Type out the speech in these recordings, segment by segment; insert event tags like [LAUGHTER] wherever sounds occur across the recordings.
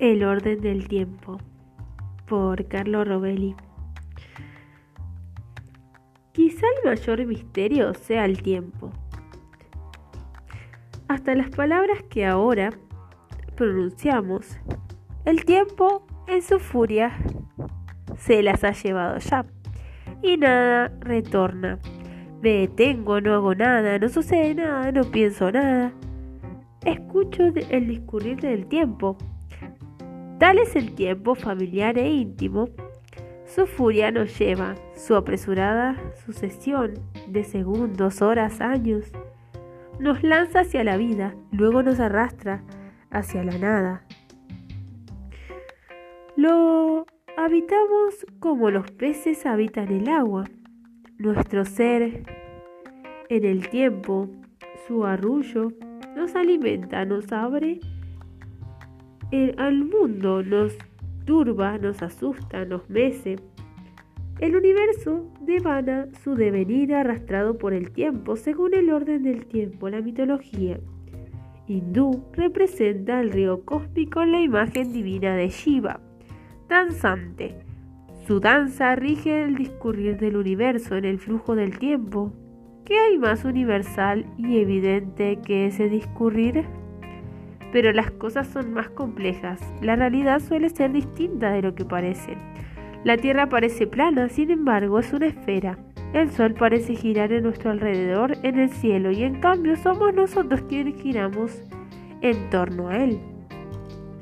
El orden del tiempo por Carlo Robelli. Quizá el mayor misterio sea el tiempo. Hasta las palabras que ahora pronunciamos, el tiempo en su furia se las ha llevado ya y nada retorna. Me detengo, no hago nada, no sucede nada, no pienso nada. Escucho el discurrir del tiempo Tal es el tiempo familiar e íntimo. Su furia nos lleva, su apresurada sucesión de segundos, horas, años. Nos lanza hacia la vida, luego nos arrastra hacia la nada. Lo habitamos como los peces habitan el agua. Nuestro ser en el tiempo, su arrullo, nos alimenta, nos abre el, al mundo nos turba, nos asusta, nos mece. El universo devana su devenir arrastrado por el tiempo según el orden del tiempo, la mitología. Hindú representa el río cósmico en la imagen divina de Shiva, danzante. Su danza rige el discurrir del universo en el flujo del tiempo. ¿Qué hay más universal y evidente que ese discurrir? Pero las cosas son más complejas. La realidad suele ser distinta de lo que parece. La Tierra parece plana, sin embargo, es una esfera. El Sol parece girar en nuestro alrededor en el cielo y en cambio somos nosotros quienes giramos en torno a él.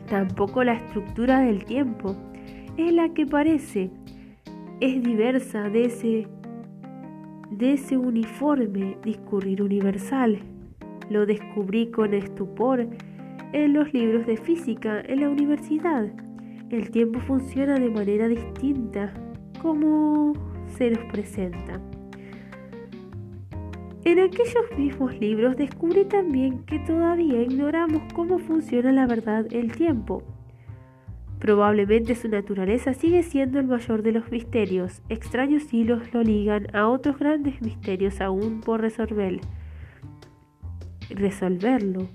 Tampoco la estructura del tiempo es la que parece. Es diversa de ese, de ese uniforme discurrir universal. Lo descubrí con estupor en los libros de física en la universidad. El tiempo funciona de manera distinta como se nos presenta. En aquellos mismos libros descubrí también que todavía ignoramos cómo funciona la verdad el tiempo. Probablemente su naturaleza sigue siendo el mayor de los misterios. Extraños hilos lo ligan a otros grandes misterios aún por resolver. resolverlo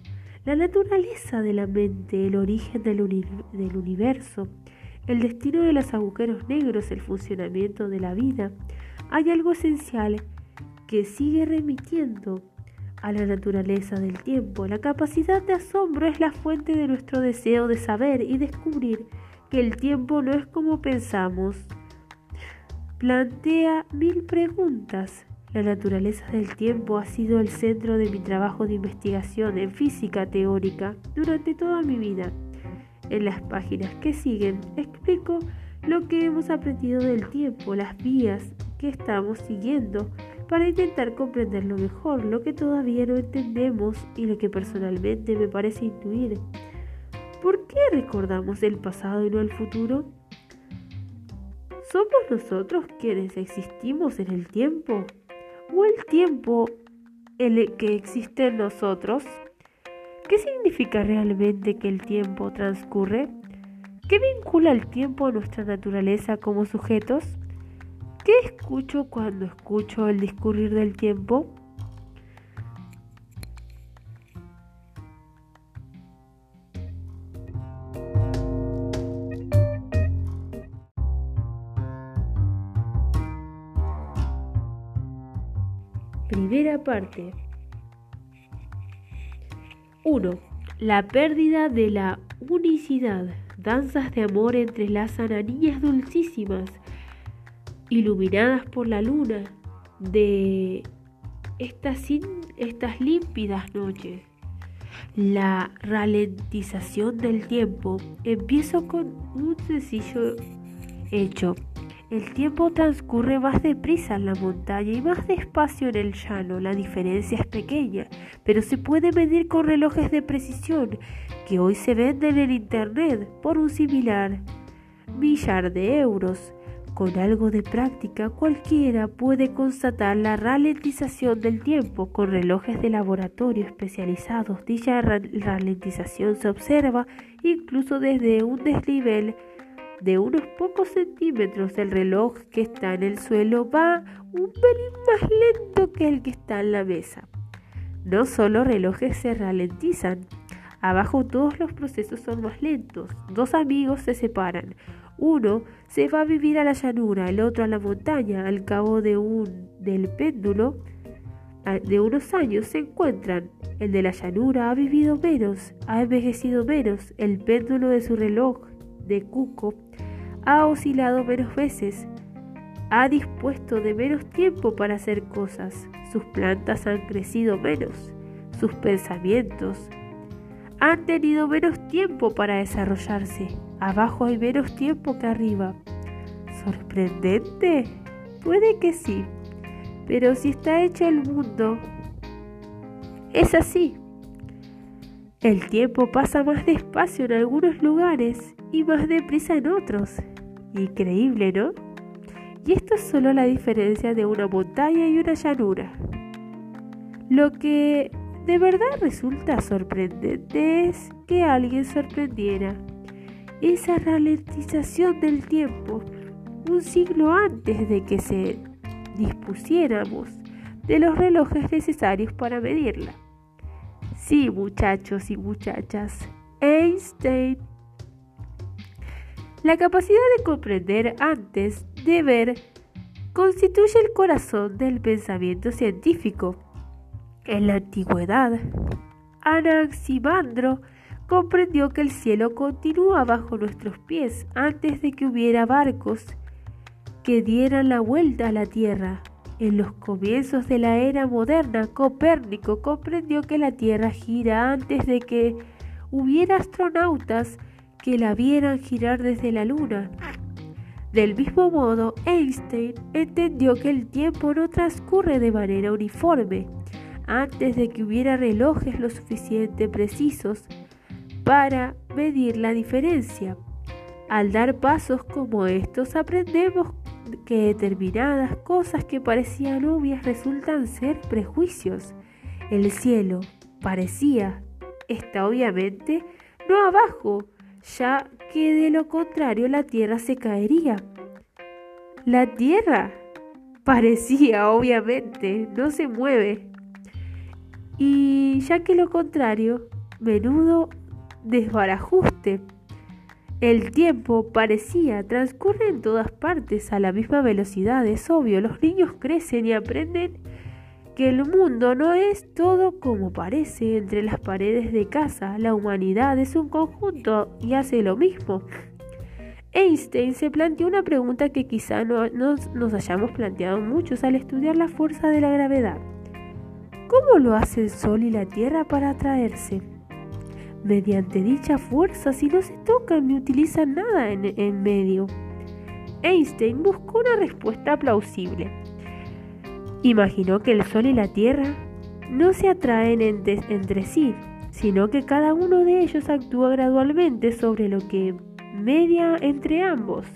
la naturaleza de la mente, el origen del, universo, el destino de los agujeros negros, el funcionamiento de la vida, hay algo esencial que sigue remitiendo a la naturaleza del tiempo. La capacidad de asombro es la fuente de nuestro deseo de saber y descubrir que el tiempo no es como pensamos. Plantea mil preguntas la naturaleza del tiempo ha sido el centro de mi trabajo de investigación en física teórica durante toda mi vida. En las páginas que siguen explico lo que hemos aprendido del tiempo, las vías que estamos siguiendo para intentar comprenderlo mejor, lo que todavía no entendemos y lo que personalmente me parece intuir. ¿Por qué recordamos el pasado y no el futuro? ¿Somos nosotros quienes existimos en el tiempo? O el tiempo el que existe en nosotros? ¿Qué significa realmente que el tiempo transcurre? ¿Qué vincula el tiempo a nuestra naturaleza como sujetos? ¿Qué escucho cuando escucho el discurrir del tiempo? Primera parte. 1. La pérdida de la unicidad. Danzas de amor entrelazan a niñas dulcísimas, iluminadas por la luna de estas, estas límpidas noches. La ralentización del tiempo. Empiezo con un sencillo hecho el tiempo transcurre más deprisa en la montaña y más despacio en el llano. La diferencia es pequeña, pero se puede medir con relojes de precisión que hoy se venden en Internet por un similar millar de euros. Con algo de práctica cualquiera puede constatar la ralentización del tiempo con relojes de laboratorio especializados. Dicha ralentización se observa incluso desde un desnivel de unos pocos centímetros el reloj que está en el suelo va un pelín más lento que el que está en la mesa. No solo relojes se ralentizan, Abajo todos los procesos son más lentos. Dos amigos se separan. Uno se va a vivir a la llanura, el otro a la montaña. Al cabo de un del péndulo de unos años se encuentran. El de la llanura ha vivido menos, ha envejecido menos. El péndulo de su reloj de cuco ha oscilado menos veces. Ha dispuesto de menos tiempo para hacer cosas. Sus plantas han crecido menos. Sus pensamientos han tenido menos tiempo para desarrollarse. Abajo hay menos tiempo que arriba. ¿Sorprendente? Puede que sí, pero si está hecho el mundo, es así. El tiempo pasa más despacio en algunos lugares y más deprisa en otros. Increíble, ¿no? Y esto es solo la diferencia de una montaña y una llanura. Lo que de verdad resulta sorprendente es que alguien sorprendiera esa ralentización del tiempo un siglo antes de que se dispusiéramos de los relojes necesarios para medirla. Sí, muchachos y muchachas, Einstein. La capacidad de comprender antes de ver constituye el corazón del pensamiento científico. En la antigüedad, Anaximandro comprendió que el cielo continúa bajo nuestros pies antes de que hubiera barcos que dieran la vuelta a la Tierra. En los comienzos de la era moderna, Copérnico comprendió que la Tierra gira antes de que hubiera astronautas que la vieran girar desde la Luna. Del mismo modo, Einstein entendió que el tiempo no transcurre de manera uniforme antes de que hubiera relojes lo suficiente precisos para medir la diferencia. Al dar pasos como estos aprendemos que determinadas cosas que parecían obvias resultan ser prejuicios. El cielo parecía, está obviamente, no abajo, ya que de lo contrario la tierra se caería. La tierra parecía, [LAUGHS] obviamente, no se mueve, y ya que lo contrario, menudo desbarajuste. El tiempo parecía transcurre en todas partes a la misma velocidad, es obvio, los niños crecen y aprenden que el mundo no es todo como parece entre las paredes de casa, la humanidad es un conjunto y hace lo mismo. Einstein se planteó una pregunta que quizá no nos hayamos planteado muchos al estudiar la fuerza de la gravedad. ¿Cómo lo hace el Sol y la Tierra para atraerse? Mediante dicha fuerza, si no se tocan ni utilizan nada en, medio. Einstein buscó una respuesta plausible. Imaginó que el Sol y la Tierra no se atraen entre sí, sino que cada uno de ellos actúa gradualmente sobre lo que media entre ambos.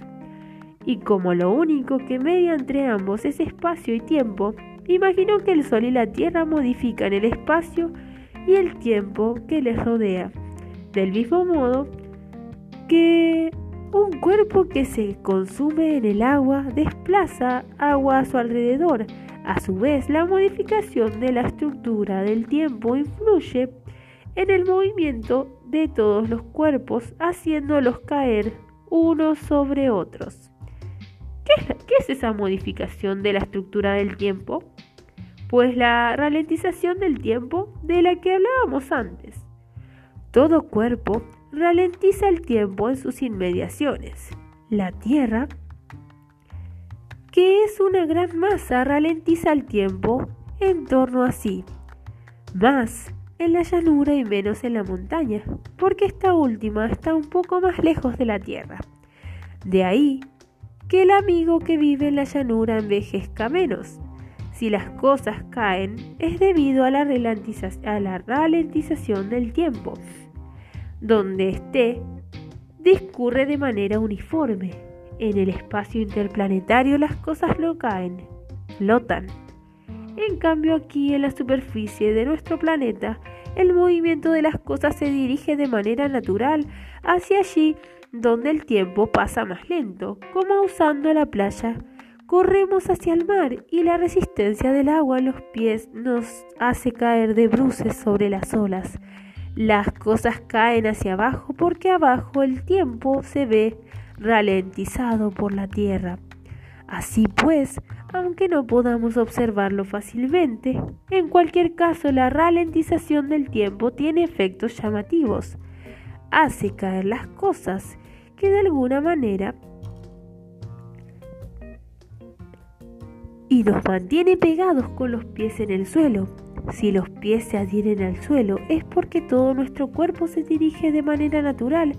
Y como lo único que media entre ambos es espacio y tiempo, Imaginó que el Sol y la Tierra modifican el espacio y el tiempo que les rodea, del mismo modo que un cuerpo que se consume en el agua desplaza agua a su alrededor. A su vez, la modificación de la estructura del tiempo influye en el movimiento de todos los cuerpos, haciéndolos caer unos sobre otros. ¿Qué es, esa modificación de la estructura del tiempo? Pues la ralentización del tiempo de la que hablábamos antes. Todo cuerpo ralentiza el tiempo en sus inmediaciones. La Tierra, que es una gran masa, ralentiza el tiempo en torno a sí. Más en la llanura y menos en la montaña, porque esta última está un poco más lejos de la Tierra. De ahí que el amigo que vive en la llanura envejezca menos. Si las cosas caen es debido a la, ralentización del tiempo. Donde esté, discurre de manera uniforme. En el espacio interplanetario las cosas no caen, flotan. En cambio aquí en la superficie de nuestro planeta, el movimiento de las cosas se dirige de manera natural hacia allí donde el tiempo pasa más lento, como usando la playa. Corremos hacia el mar y la resistencia del agua a los pies nos hace caer de bruces sobre las olas. Las cosas caen hacia abajo porque abajo el tiempo se ve ralentizado por la Tierra. Así pues, aunque no podamos observarlo fácilmente, en cualquier caso la ralentización del tiempo tiene efectos llamativos. Hace caer las cosas que de alguna manera y nos mantiene pegados con los pies en el suelo. Si los pies se adhieren al suelo es porque todo nuestro cuerpo se dirige de manera natural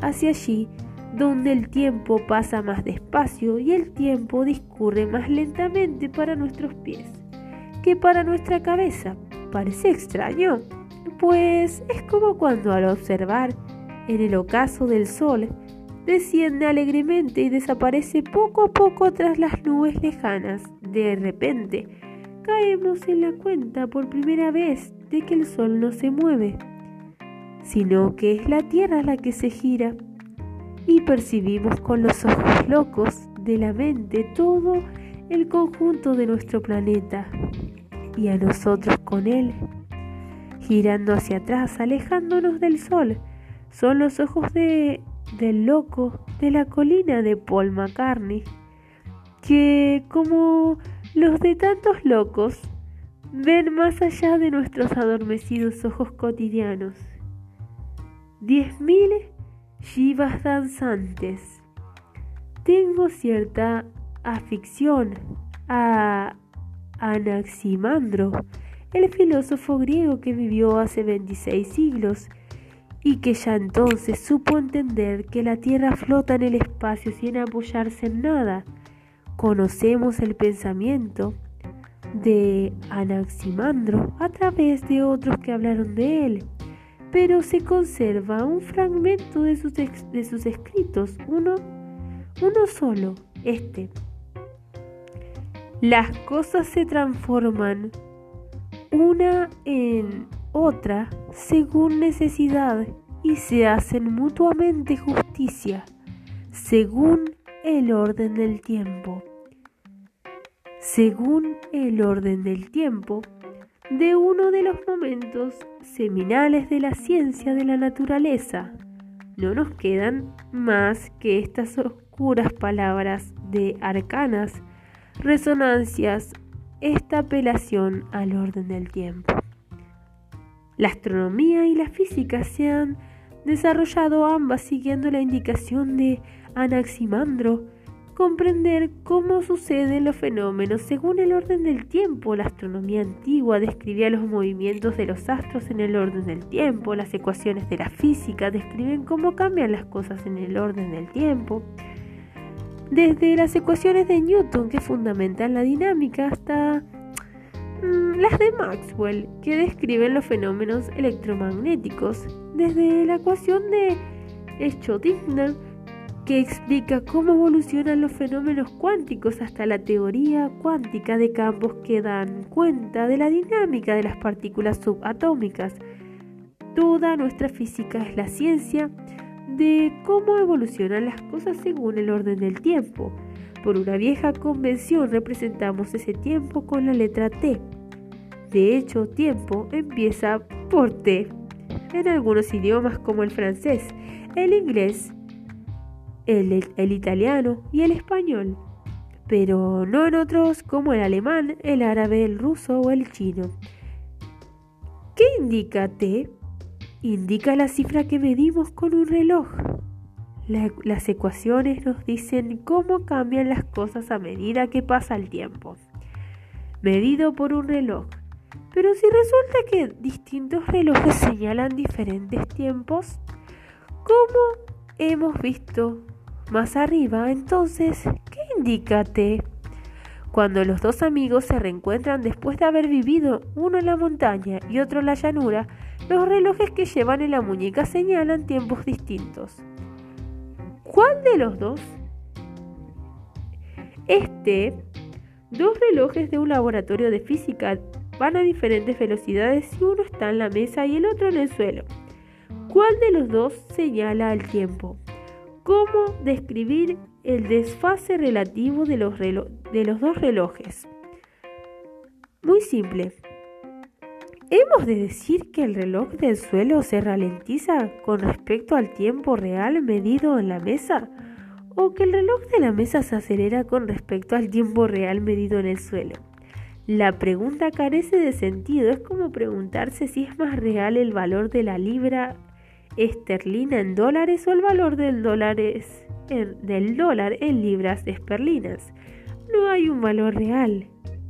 hacia allí donde el tiempo pasa más despacio y el tiempo discurre más lentamente para nuestros pies que para nuestra cabeza. Parece extraño, pues es como cuando al observar en el ocaso del sol desciende alegremente y desaparece poco a poco tras las nubes lejanas. De repente, caemos en la cuenta por primera vez de que el sol no se mueve, sino que es la Tierra la que se gira y percibimos con los ojos locos de la mente todo el conjunto de nuestro planeta y a nosotros con él, girando hacia atrás, alejándonos del sol. Son los ojos de, del loco de la colina de Paul McCartney, que como los de tantos locos, ven más allá de nuestros adormecidos ojos cotidianos. Diez mil Shivas danzantes. Tengo cierta afición a Anaximandro, el filósofo griego que vivió hace 26 siglos y que ya entonces supo entender que la Tierra flota en el espacio sin apoyarse en nada. Conocemos el pensamiento de Anaximandro a través de otros que hablaron de él pero se conserva un fragmento de sus, de sus escritos, uno, uno solo, este. Las cosas se transforman una en otra según necesidad y se hacen mutuamente justicia según el orden del tiempo. Según el orden del tiempo, de uno de los momentos seminales de la ciencia de la naturaleza. No nos quedan más que estas oscuras palabras de arcanas, resonancias, esta apelación al orden del tiempo. La astronomía y la física se han desarrollado ambas siguiendo la indicación de Anaximandro, comprender cómo suceden los fenómenos según el orden del tiempo. La astronomía antigua describía los movimientos de los astros en el orden del tiempo. Las ecuaciones de la física describen cómo cambian las cosas en el orden del tiempo. Desde las ecuaciones de Newton que fundamentan la dinámica hasta mm, las de Maxwell que describen los fenómenos electromagnéticos. Desde la ecuación de Schrödinger que explica cómo evolucionan los fenómenos cuánticos hasta la teoría cuántica de campos que dan cuenta de la dinámica de las partículas subatómicas. Toda nuestra física es la ciencia de cómo evolucionan las cosas según el orden del tiempo. Por una vieja convención representamos ese tiempo con la letra T. De hecho, tiempo empieza por T en algunos idiomas como el francés, el inglés el, italiano y el español, pero no en otros como el alemán, el árabe, el ruso o el chino. ¿Qué indica T? Indica la cifra que medimos con un reloj. las ecuaciones nos dicen cómo cambian las cosas a medida que pasa el tiempo, medido por un reloj. Pero si resulta que distintos relojes señalan diferentes tiempos, ¿cómo hemos visto más arriba, entonces, ¿qué indica? Cuando los dos amigos se reencuentran después de haber vivido uno en la montaña y otro en la llanura, los relojes que llevan en la muñeca señalan tiempos distintos. ¿Cuál de los dos? Este, dos relojes de un laboratorio de física van a diferentes velocidades si uno está en la mesa y el otro en el suelo. ¿Cuál de los dos señala el tiempo? ¿Cómo describir el desfase relativo de los, dos relojes? Muy simple. ¿Hemos de decir que el reloj del suelo se ralentiza con respecto al tiempo real medido en la mesa? ¿O que el reloj de la mesa se acelera con respecto al tiempo real medido en el suelo? La pregunta carece de sentido. Es como preguntarse si es más real el valor de la libra esterlina en dólares o el valor del dólar, del dólar en libras esterlinas. No hay un valor real.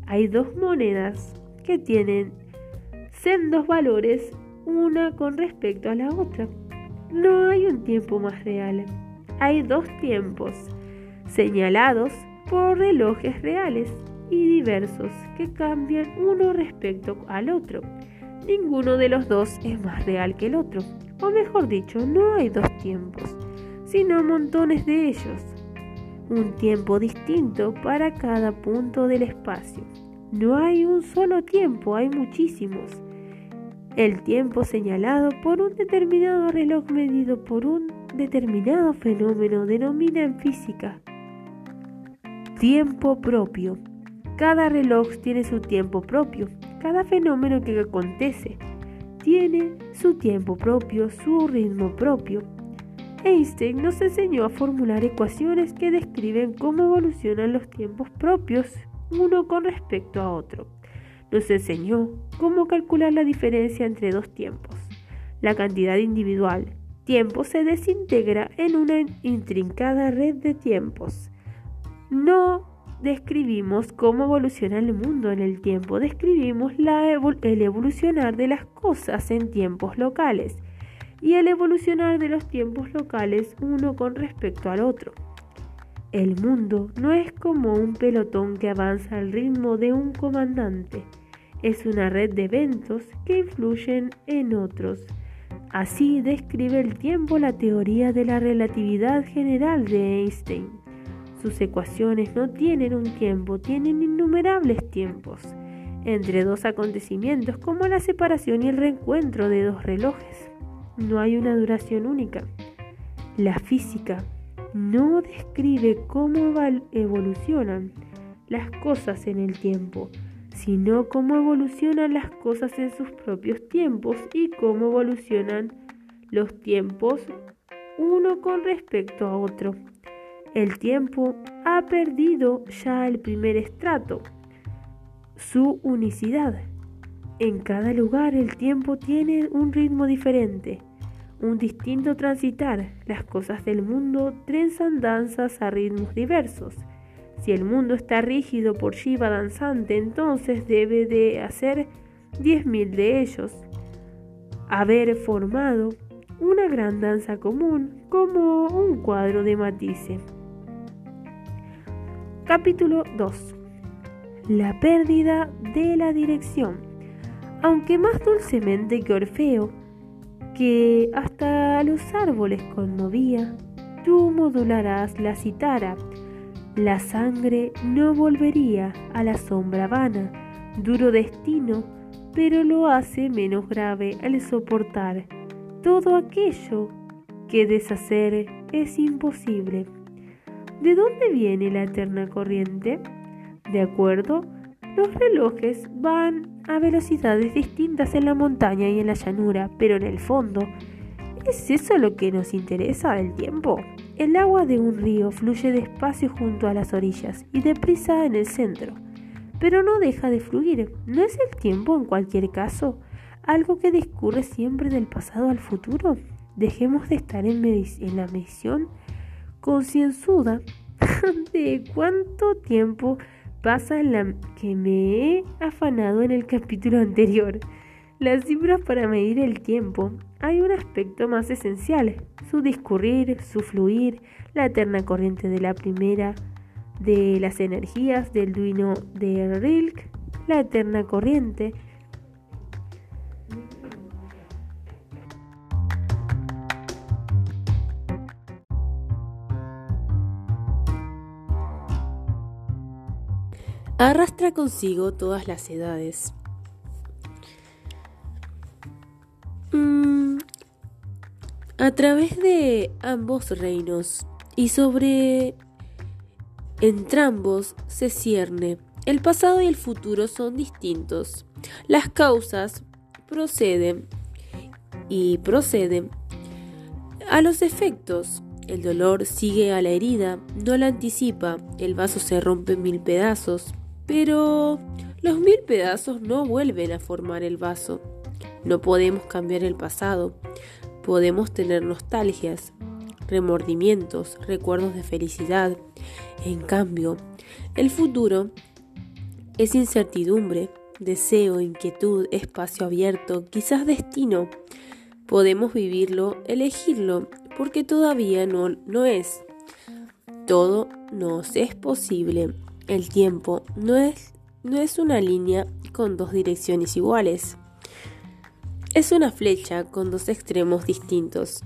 Hay dos monedas que tienen dos valores una con respecto a la otra. No hay un tiempo más real. Hay dos tiempos señalados por relojes reales y diversos que cambian uno respecto al otro. Ninguno de los dos es más real que el otro. O mejor dicho, no hay dos tiempos, sino montones de ellos. Un tiempo distinto para cada punto del espacio. No hay un solo tiempo, hay muchísimos. El tiempo señalado por un determinado reloj medido por un determinado fenómeno denomina en física tiempo propio. Cada reloj tiene su tiempo propio. Cada fenómeno que acontece tiene su tiempo propio, su ritmo propio. Einstein nos enseñó a formular ecuaciones que describen cómo evolucionan los tiempos propios uno con respecto a otro nos enseñó cómo calcular la diferencia entre dos tiempos. La cantidad individual tiempo se desintegra en una intrincada red de tiempos. No describimos cómo evoluciona el mundo en el tiempo, describimos el evolucionar de las cosas en tiempos locales y el evolucionar de los tiempos locales uno con respecto al otro. El mundo no es como un pelotón que avanza al ritmo de un comandante es una red de eventos que influyen en otros. Así describe el tiempo la teoría de la relatividad general de Einstein. Sus ecuaciones no tienen un tiempo, tienen innumerables tiempos entre dos acontecimientos como la separación y el reencuentro de dos relojes. No hay una duración única. La física no describe cómo evolucionan las cosas en el tiempo, sino cómo evolucionan las cosas en sus propios tiempos y cómo evolucionan los tiempos uno con respecto a otro. El tiempo ha perdido ya el primer estrato, su unicidad. En cada lugar el tiempo tiene un ritmo diferente, un distinto transitar. Las cosas del mundo trenzan danzas a ritmos diversos si el mundo está rígido por Shiva danzante, entonces debe de hacer 10.000 de ellos. Haber formado una gran danza común como un cuadro de Matisse. Capítulo 2. La pérdida de la dirección. Aunque más dulcemente que Orfeo, que hasta los árboles conmovía, tú modularás la citara la sangre no volvería a la sombra vana, duro destino, pero lo hace menos grave al soportar todo aquello que deshacer es imposible. ¿De dónde viene la eterna corriente? De acuerdo, los relojes van a velocidades distintas en la montaña y en la llanura, pero en el fondo, ¿es eso lo que nos interesa del tiempo? El agua de un río fluye despacio junto a las orillas y deprisa en el centro, pero no deja de fluir. ¿No es el tiempo, en cualquier caso, algo que discurre siempre del pasado al futuro? Dejemos de estar en, en la medición concienzuda [LAUGHS] de cuánto tiempo pasa en la que me he afanado en el capítulo anterior. Las cifras para medir el tiempo hay un aspecto más esencial, su discurrir, su fluir, la eterna corriente de la primera de las energías del duino de Rilke, la eterna corriente. Arrastra consigo todas las edades a través de ambos reinos y sobre entrambos se cierne. El pasado y el futuro son distintos. Las causas proceden y proceden a los efectos. El dolor sigue a la herida, no la anticipa, el vaso se rompe en mil pedazos, pero los mil pedazos no vuelven a formar el vaso. No podemos cambiar el pasado, podemos tener nostalgias, remordimientos, recuerdos de felicidad. En cambio, el futuro es incertidumbre, deseo, inquietud, espacio abierto, quizás destino. Podemos vivirlo, elegirlo, porque todavía no, no es. Todo nos es posible. El tiempo no es, no es una línea con dos direcciones iguales. Es una flecha con dos extremos distintos.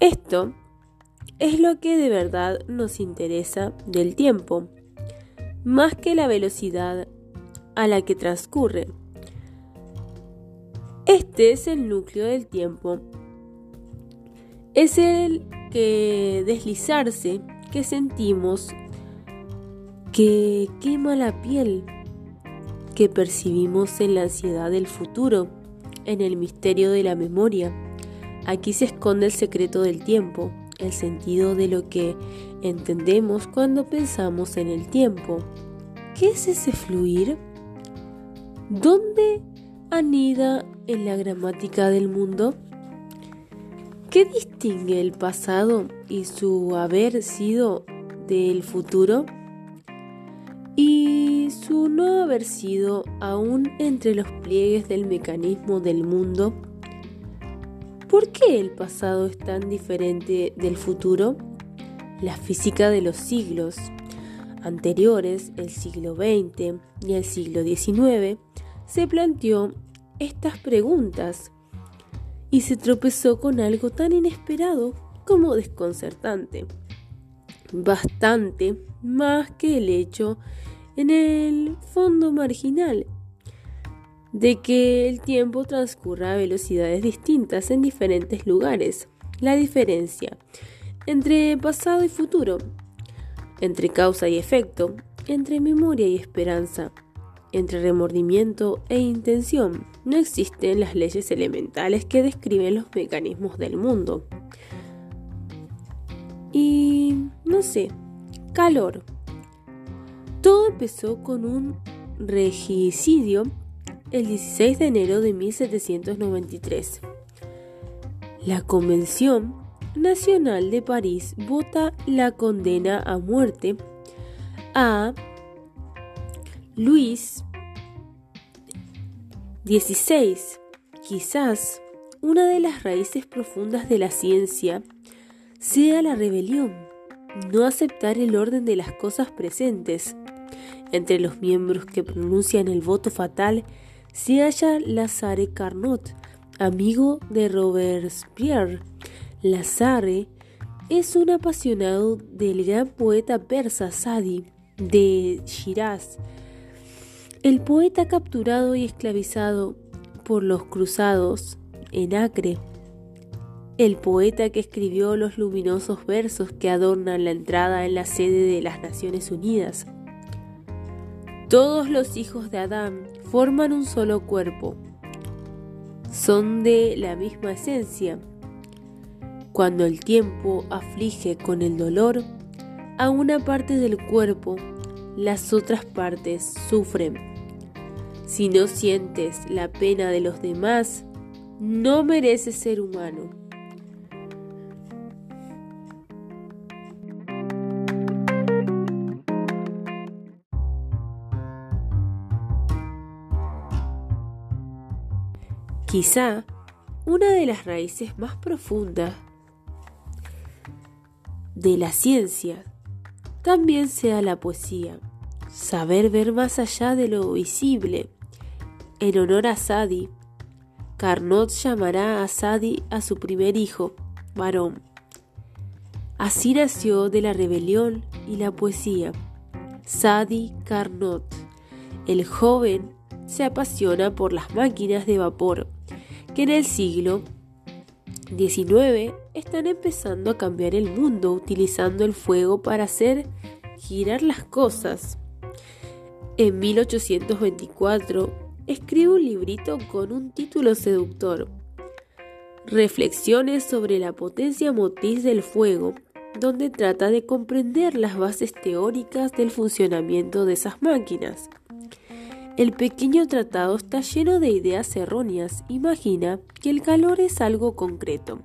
Esto es lo que de verdad nos interesa del tiempo, más que la velocidad a la que transcurre. Este es el núcleo del tiempo. Es el que deslizarse que sentimos que quema la piel, que percibimos en la ansiedad del futuro, en el misterio de la memoria. Aquí se esconde el secreto del tiempo, el sentido de lo que entendemos cuando pensamos en el tiempo. ¿Qué es ese fluir? ¿Dónde anida en la gramática del mundo? ¿Qué distingue el pasado y su haber sido del futuro? Su no haber sido aún entre los pliegues del mecanismo del mundo. ¿Por qué el pasado es tan diferente del futuro? La física de los siglos anteriores, el siglo XX y el siglo XIX, se planteó estas preguntas y se tropezó con algo tan inesperado como desconcertante. Bastante más que el hecho en el fondo marginal de que el tiempo transcurra a velocidades distintas en diferentes lugares. La diferencia entre pasado y futuro, entre causa y efecto, entre memoria y esperanza, entre remordimiento e intención. No existen las leyes elementales que describen los mecanismos del mundo. Y no sé, calor. Todo empezó con un regicidio el 16 de enero de 1793. La Convención Nacional de París vota la condena a muerte a Luis XVI. Quizás una de las raíces profundas de la ciencia sea la rebelión, no aceptar el orden de las cosas presentes. Entre los miembros que pronuncian el voto fatal se halla Lazare Carnot, amigo de Robespierre. Lazare es un apasionado del gran poeta persa Sadi de Shiraz. El poeta capturado y esclavizado por los cruzados en Acre. El poeta que escribió los luminosos versos que adornan la entrada en la sede de las Naciones Unidas. Todos los hijos de Adán forman un solo cuerpo. Son de la misma esencia. Cuando el tiempo aflige con el dolor a una parte del cuerpo, las otras partes sufren. Si no sientes la pena de los demás, no mereces ser humano. Quizá una de las raíces más profundas de la ciencia también sea la poesía, saber ver más allá de lo visible. En honor a Sadi, Carnot llamará a Sadi a su primer hijo, varón. Así nació de la rebelión y la poesía. Sadi Carnot, el joven, se apasiona por las máquinas de vapor que en el siglo XIX están empezando a cambiar el mundo utilizando el fuego para hacer girar las cosas. En 1824, escribe un librito con un título seductor. Reflexiones sobre la potencia motriz del fuego, donde trata de comprender las bases teóricas del funcionamiento de esas máquinas. El pequeño tratado está lleno de ideas erróneas. Imagina que el calor es algo concreto,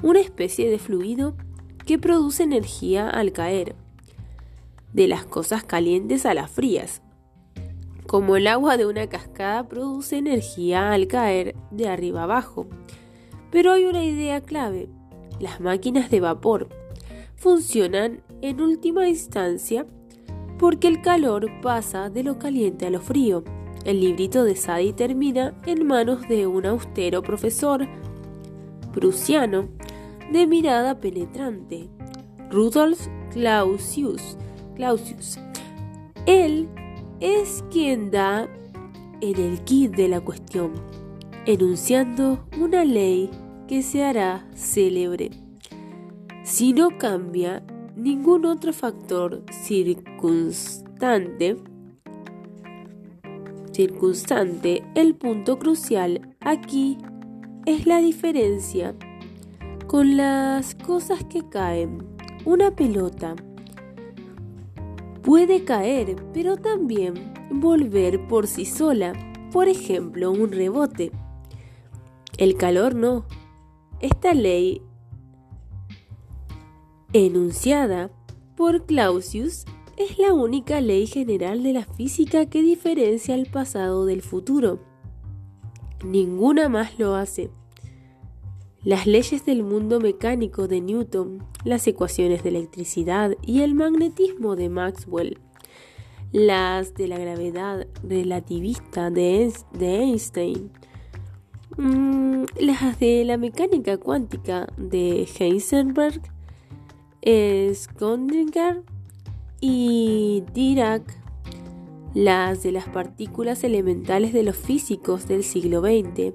una especie de fluido que produce energía al caer, de las cosas calientes a las frías. Como el agua de una cascada produce energía al caer de arriba abajo. Pero hay una idea clave. Las máquinas de vapor funcionan en última instancia porque el calor pasa de lo caliente a lo frío. El librito de Sadie termina en manos de un austero profesor prusiano de mirada penetrante, Rudolf Clausius. Clausius. Él es quien da en el kit de la cuestión, enunciando una ley que se hará célebre. Si no cambia ningún otro factor circunstante, circunstante, el punto crucial aquí es la diferencia con las cosas que caen. Una pelota puede caer, pero también volver por sí sola, por ejemplo, un rebote. El calor no. Esta ley enunciada por Clausius es la única ley general de la física que diferencia el pasado del futuro. Ninguna más lo hace. Las leyes del mundo mecánico de Newton, las ecuaciones de electricidad y el magnetismo de Maxwell, las de la gravedad relativista de, Einstein, mm, las de la mecánica cuántica de Heisenberg Schrödinger y Dirac, las de las partículas elementales de los físicos del siglo XX.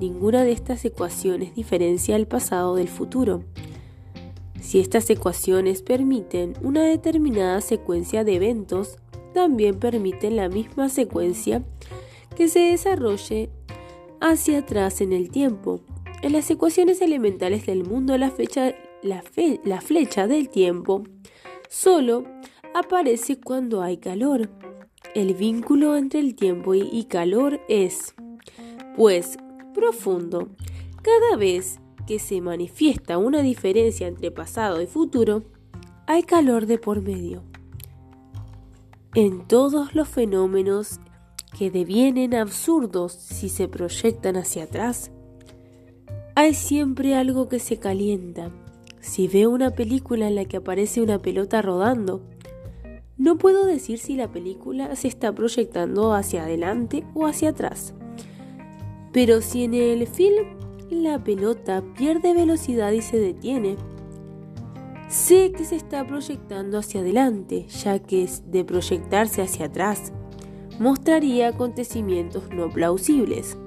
Ninguna de estas ecuaciones diferencia el pasado del futuro. Si estas ecuaciones permiten una determinada secuencia de eventos, también permiten la misma secuencia que se desarrolle hacia atrás en el tiempo. En las ecuaciones elementales del mundo la fecha la, flecha del tiempo solo aparece cuando hay calor. El vínculo entre el tiempo y, calor es, pues, profundo. Cada vez que se manifiesta una diferencia entre pasado y futuro, hay calor de por medio. En todos los fenómenos que devienen absurdos si se proyectan hacia atrás, hay siempre algo que se calienta, si veo una película en la que aparece una pelota rodando, no puedo decir si la película se está proyectando hacia adelante o hacia atrás. Pero si en el film la pelota pierde velocidad y se detiene, sé que se está proyectando hacia adelante, ya que de proyectarse hacia atrás mostraría acontecimientos no plausibles.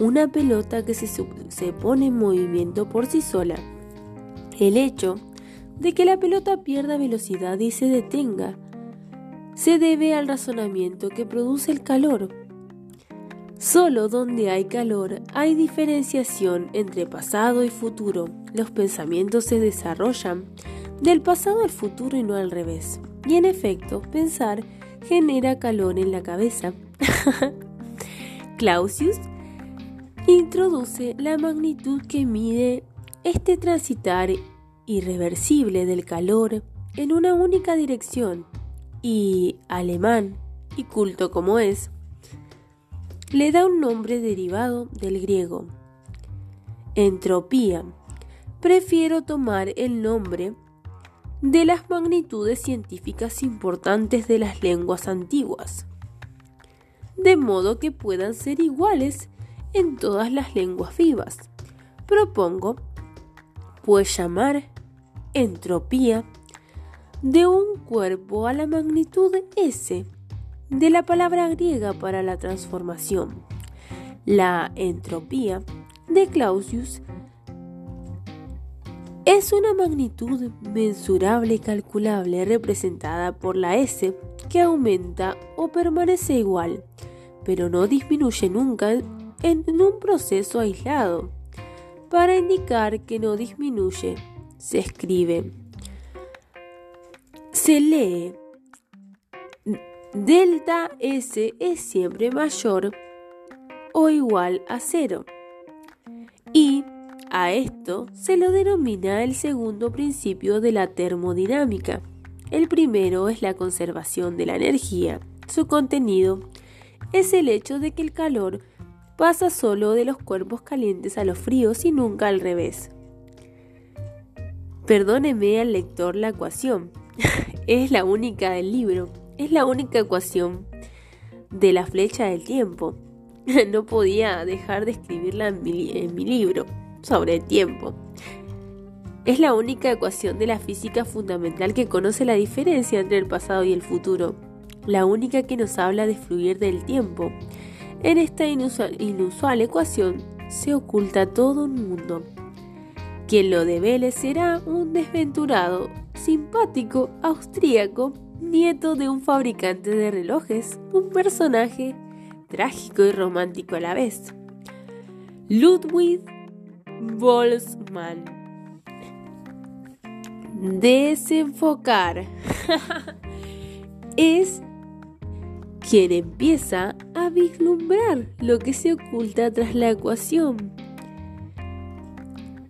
Una pelota que se, se pone en movimiento por sí sola el hecho de que la pelota pierda velocidad y se detenga se debe al razonamiento que produce el calor. Solo donde hay calor hay diferenciación entre pasado y futuro. Los pensamientos se desarrollan del pasado al futuro y no al revés. Y en efecto, pensar genera calor en la cabeza. [LAUGHS] Clausius introduce la magnitud que mide este transitar irreversible del calor en una única dirección y alemán y culto como es, le da un nombre derivado del griego. Entropía. Prefiero tomar el nombre de las magnitudes científicas importantes de las lenguas antiguas, de modo que puedan ser iguales en todas las lenguas vivas. Propongo, pues llamar entropía de un cuerpo a la magnitud S de la palabra griega para la transformación. La entropía de Clausius es una magnitud mensurable y calculable representada por la S que aumenta o permanece igual pero no disminuye nunca en un proceso aislado. Para indicar que no disminuye, se escribe, se lee, delta S es siempre mayor o igual a cero. Y a esto se lo denomina el segundo principio de la termodinámica. El primero es la conservación de la energía. Su contenido es el hecho de que el calor pasa solo de los cuerpos calientes a los fríos y nunca al revés. Perdóneme al lector la ecuación. [LAUGHS] es la única del libro. Es la única ecuación de la flecha del tiempo. [LAUGHS] no podía dejar de escribirla en mi, libro sobre el tiempo. Es la única ecuación de la física fundamental que conoce la diferencia entre el pasado y el futuro, la única que nos habla de fluir del tiempo. En esta inusual, ecuación se oculta todo un mundo. Quien lo devele será un desventurado, simpático, austríaco, nieto de un fabricante de relojes, un personaje trágico y romántico a la vez. Ludwig Boltzmann. Desenfocar [LAUGHS] es quien empieza a vislumbrar lo que se oculta tras la ecuación,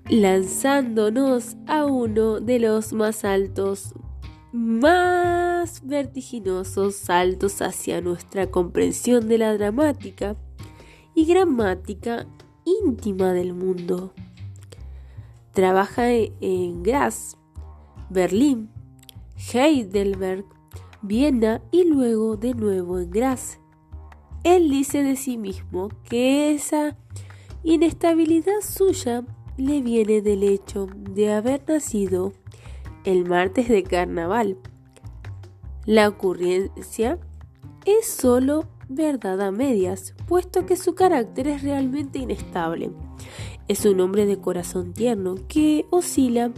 lanzándonos a uno de los más altos más vertiginosos saltos hacia nuestra comprensión de la dramática y gramática íntima del mundo. Trabaja en Graz, Berlín, Heidelberg, Viena y luego de nuevo en Graz. Él dice de sí mismo que esa inestabilidad suya le viene del hecho de haber nacido el martes de carnaval. La ocurrencia es solo verdad a medias, puesto que su carácter es realmente inestable. Es un hombre de corazón tierno que oscila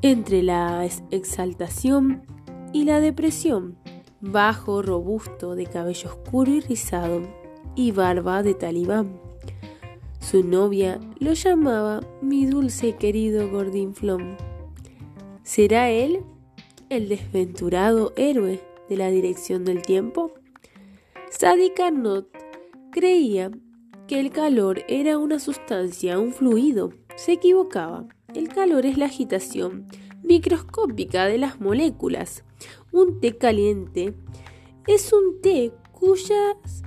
entre la exaltación y la depresión, bajo, robusto, de cabello oscuro y rizado, y barba de talibán. Su novia lo llamaba mi dulce y querido Gordinflón. ¿Será él el desventurado héroe de la dirección del tiempo? Sadi Carnot creía que el calor era una sustancia, un fluido. Se equivocaba. El calor es la agitación microscópica de las moléculas. Un té caliente es un té cuyas,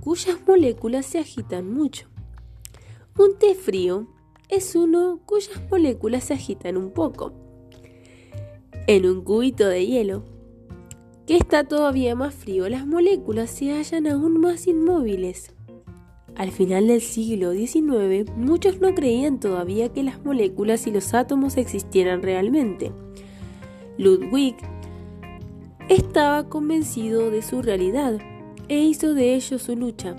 cuyas moléculas se agitan mucho. Un té frío es uno cuyas moléculas se agitan un poco en un cubito de hielo, que está todavía más frío, las moléculas se hallan aún más inmóviles. Al final del siglo XIX, muchos no creían todavía que las moléculas y los átomos existieran realmente. Ludwig estaba convencido de su realidad e hizo de ello su lucha.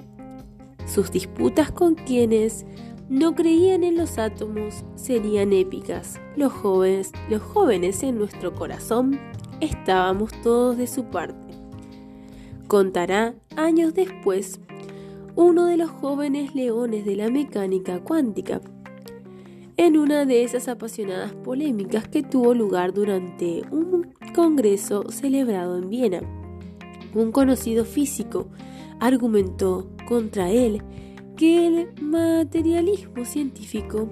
Sus disputas con quienes no creían en los átomos serían épicas. Los jóvenes, los jóvenes en nuestro corazón estábamos todos de su parte. Contará años después uno de los jóvenes leones de la mecánica cuántica, en una de esas apasionadas polémicas que tuvo lugar durante un congreso celebrado en Viena. Un conocido físico argumentó contra él que el materialismo científico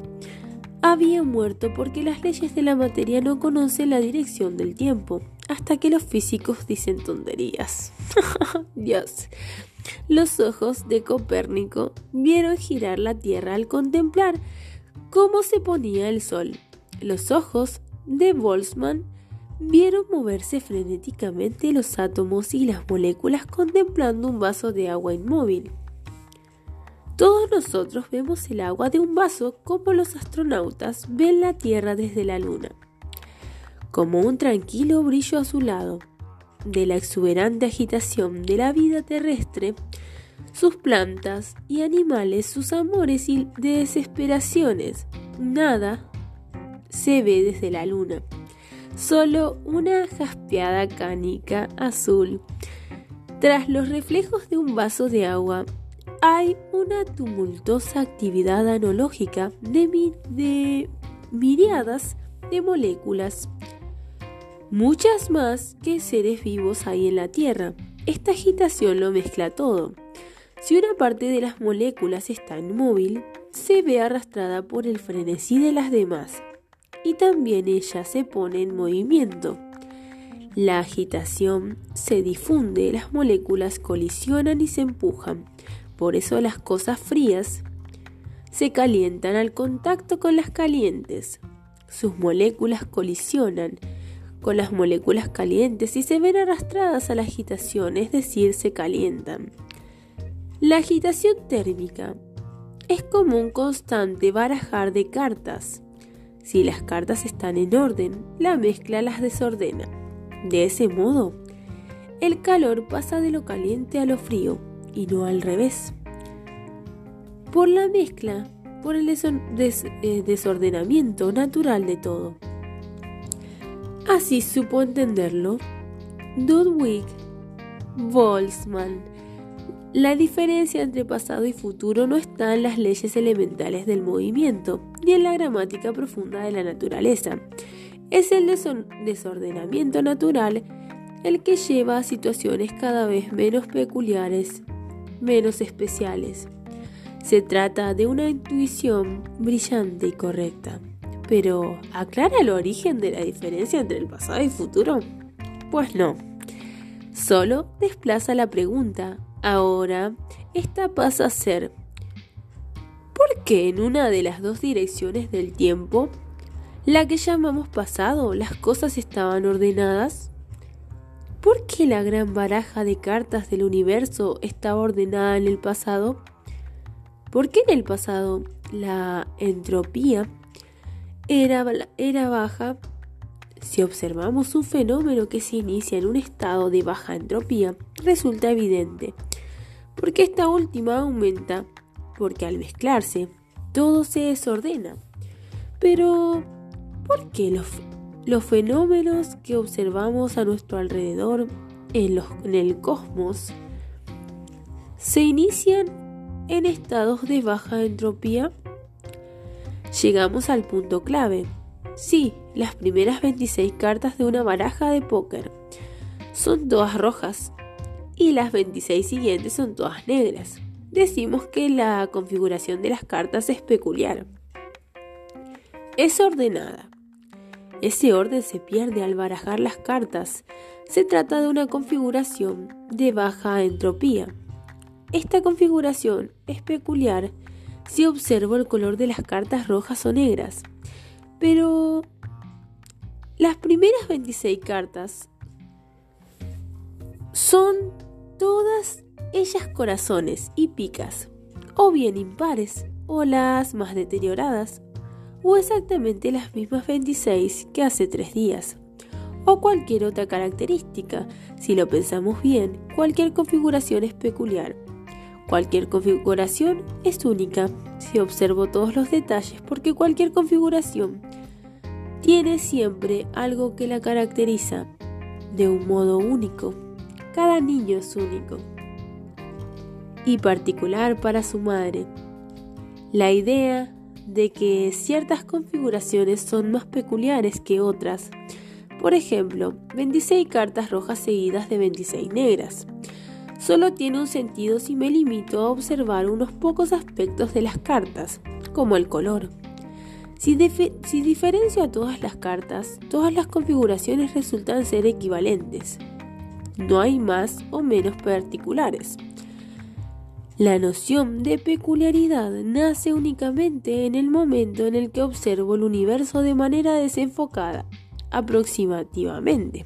había muerto porque las leyes de la materia no conocen la dirección del tiempo, hasta que los físicos dicen tonterías. [LAUGHS] Dios. Los ojos de Copérnico vieron girar la Tierra al contemplar cómo se ponía el Sol. Los ojos de Boltzmann vieron moverse frenéticamente los átomos y las moléculas contemplando un vaso de agua inmóvil. Todos nosotros vemos el agua de un vaso como los astronautas ven la Tierra desde la Luna, como un tranquilo brillo azulado de la exuberante agitación de la vida terrestre, sus plantas y animales, sus amores y desesperaciones. Nada se ve desde la luna, solo una jaspeada canica azul Tras los reflejos de un vaso de agua, hay una tumultuosa actividad analógica de, de miriadas de moléculas, muchas más que seres vivos hay en la Tierra. Esta agitación lo mezcla todo. Si una parte de las moléculas está inmóvil, se ve arrastrada por el frenesí de las demás y también ella se pone en movimiento. La agitación se difunde, las moléculas colisionan y se empujan. Por eso las cosas frías se calientan al contacto con las calientes. Sus moléculas colisionan con las moléculas calientes y se ven arrastradas a la agitación, es decir, se calientan. La agitación térmica es como un constante barajar de cartas. Si las cartas están en orden, la mezcla las desordena. De ese modo, el calor pasa de lo caliente a lo frío y no al revés. Por la mezcla, por el eh, desordenamiento natural de todo. Así supo entenderlo Ludwig Boltzmann. La diferencia entre pasado y futuro no está en las leyes elementales del movimiento, ni en la gramática profunda de la naturaleza. Es el desordenamiento natural el que lleva a situaciones cada vez menos peculiares, menos especiales. Se trata de una intuición brillante y correcta. Pero, ¿aclara el origen de la diferencia entre el pasado y futuro? Pues no. Solo desplaza la pregunta. Ahora, esta pasa a ser ¿por qué en una de las dos direcciones del tiempo la que llamamos pasado, las cosas estaban ordenadas? ¿Por qué la gran baraja de cartas del universo estaba ordenada en el pasado? ¿Por qué en el pasado la entropía era, era baja? Si observamos un fenómeno que se inicia en un estado de baja entropía, resulta evidente, porque esta última aumenta, porque al mezclarse, todo se desordena. Pero, ¿Por qué los, fenómenos que observamos a nuestro alrededor en, en el cosmos se inician en estados de baja entropía? Llegamos al punto clave. Sí, las primeras 26 cartas de una baraja de póker son todas rojas y las 26 siguientes son todas negras. Decimos que la configuración de las cartas es peculiar. Es ordenada. Ese orden se pierde al barajar las cartas. Se trata de una configuración de baja entropía. Esta configuración es peculiar si observo el color de las cartas rojas o negras. Pero las primeras 26 cartas son todas ellas corazones y picas, o bien impares, o las más deterioradas, o exactamente las mismas 26 que hace tres días, o cualquier otra característica. Si lo pensamos bien, cualquier configuración es peculiar. Cualquier configuración es única si observo todos los detalles porque cualquier configuración tiene siempre algo que la caracteriza de un modo único. Cada niño es único y particular para su madre. La idea de que ciertas configuraciones son más peculiares que otras. Por ejemplo, 26 cartas rojas seguidas de 26 negras. Solo tiene un sentido si me limito a observar unos pocos aspectos de las cartas, como el color. Si, diferencio a todas las cartas, todas las configuraciones resultan ser equivalentes. No hay más o menos particulares. La noción de peculiaridad nace únicamente en el momento en el que observo el universo de manera desenfocada, aproximativamente.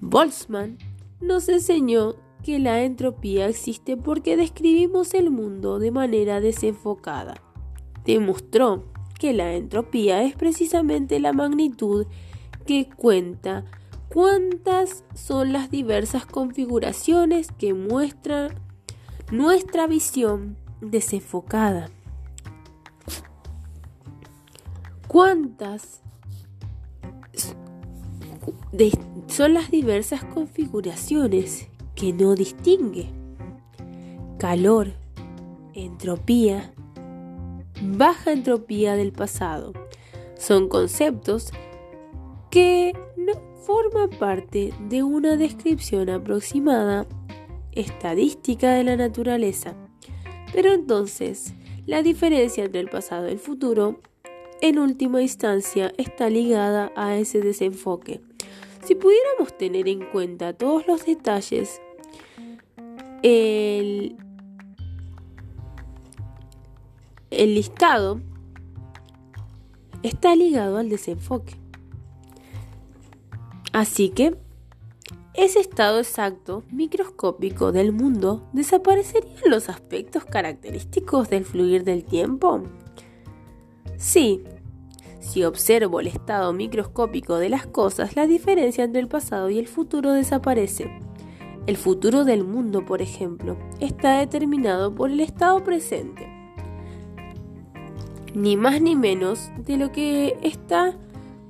Boltzmann nos enseñó que la entropía existe porque describimos el mundo de manera desenfocada. Demostró que la entropía es precisamente la magnitud que cuenta cuántas son las diversas configuraciones que muestran nuestra visión desenfocada. ¿Cuántas son las diversas configuraciones que no distingue. Calor, entropía, baja entropía del pasado. Son conceptos que no forman parte de una descripción aproximada estadística de la naturaleza. Pero entonces, la diferencia entre el pasado y el futuro, en última instancia, está ligada a ese desenfoque. Si pudiéramos tener en cuenta todos los detalles, el, el listado está ligado al desenfoque. Así que ese estado exacto microscópico del mundo desaparecerían los aspectos característicos del fluir del tiempo? Sí, si observo el estado microscópico de las cosas, la diferencia entre el pasado y el futuro desaparece. El futuro del mundo, por ejemplo, está determinado por el estado presente. Ni más ni menos de lo que está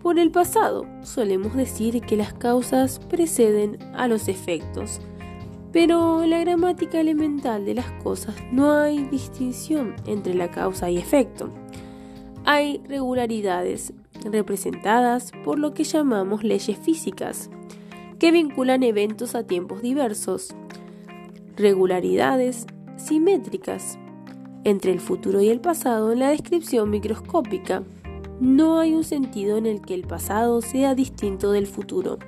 por el pasado. Solemos decir que las causas preceden a los efectos. Pero en la gramática elemental de las cosas no hay distinción entre la causa y efecto. Hay regularidades representadas por lo que llamamos leyes físicas, que vinculan eventos a tiempos diversos. Regularidades simétricas entre el futuro y el pasado en la descripción microscópica no hay un sentido en el que el pasado sea distinto del futuro.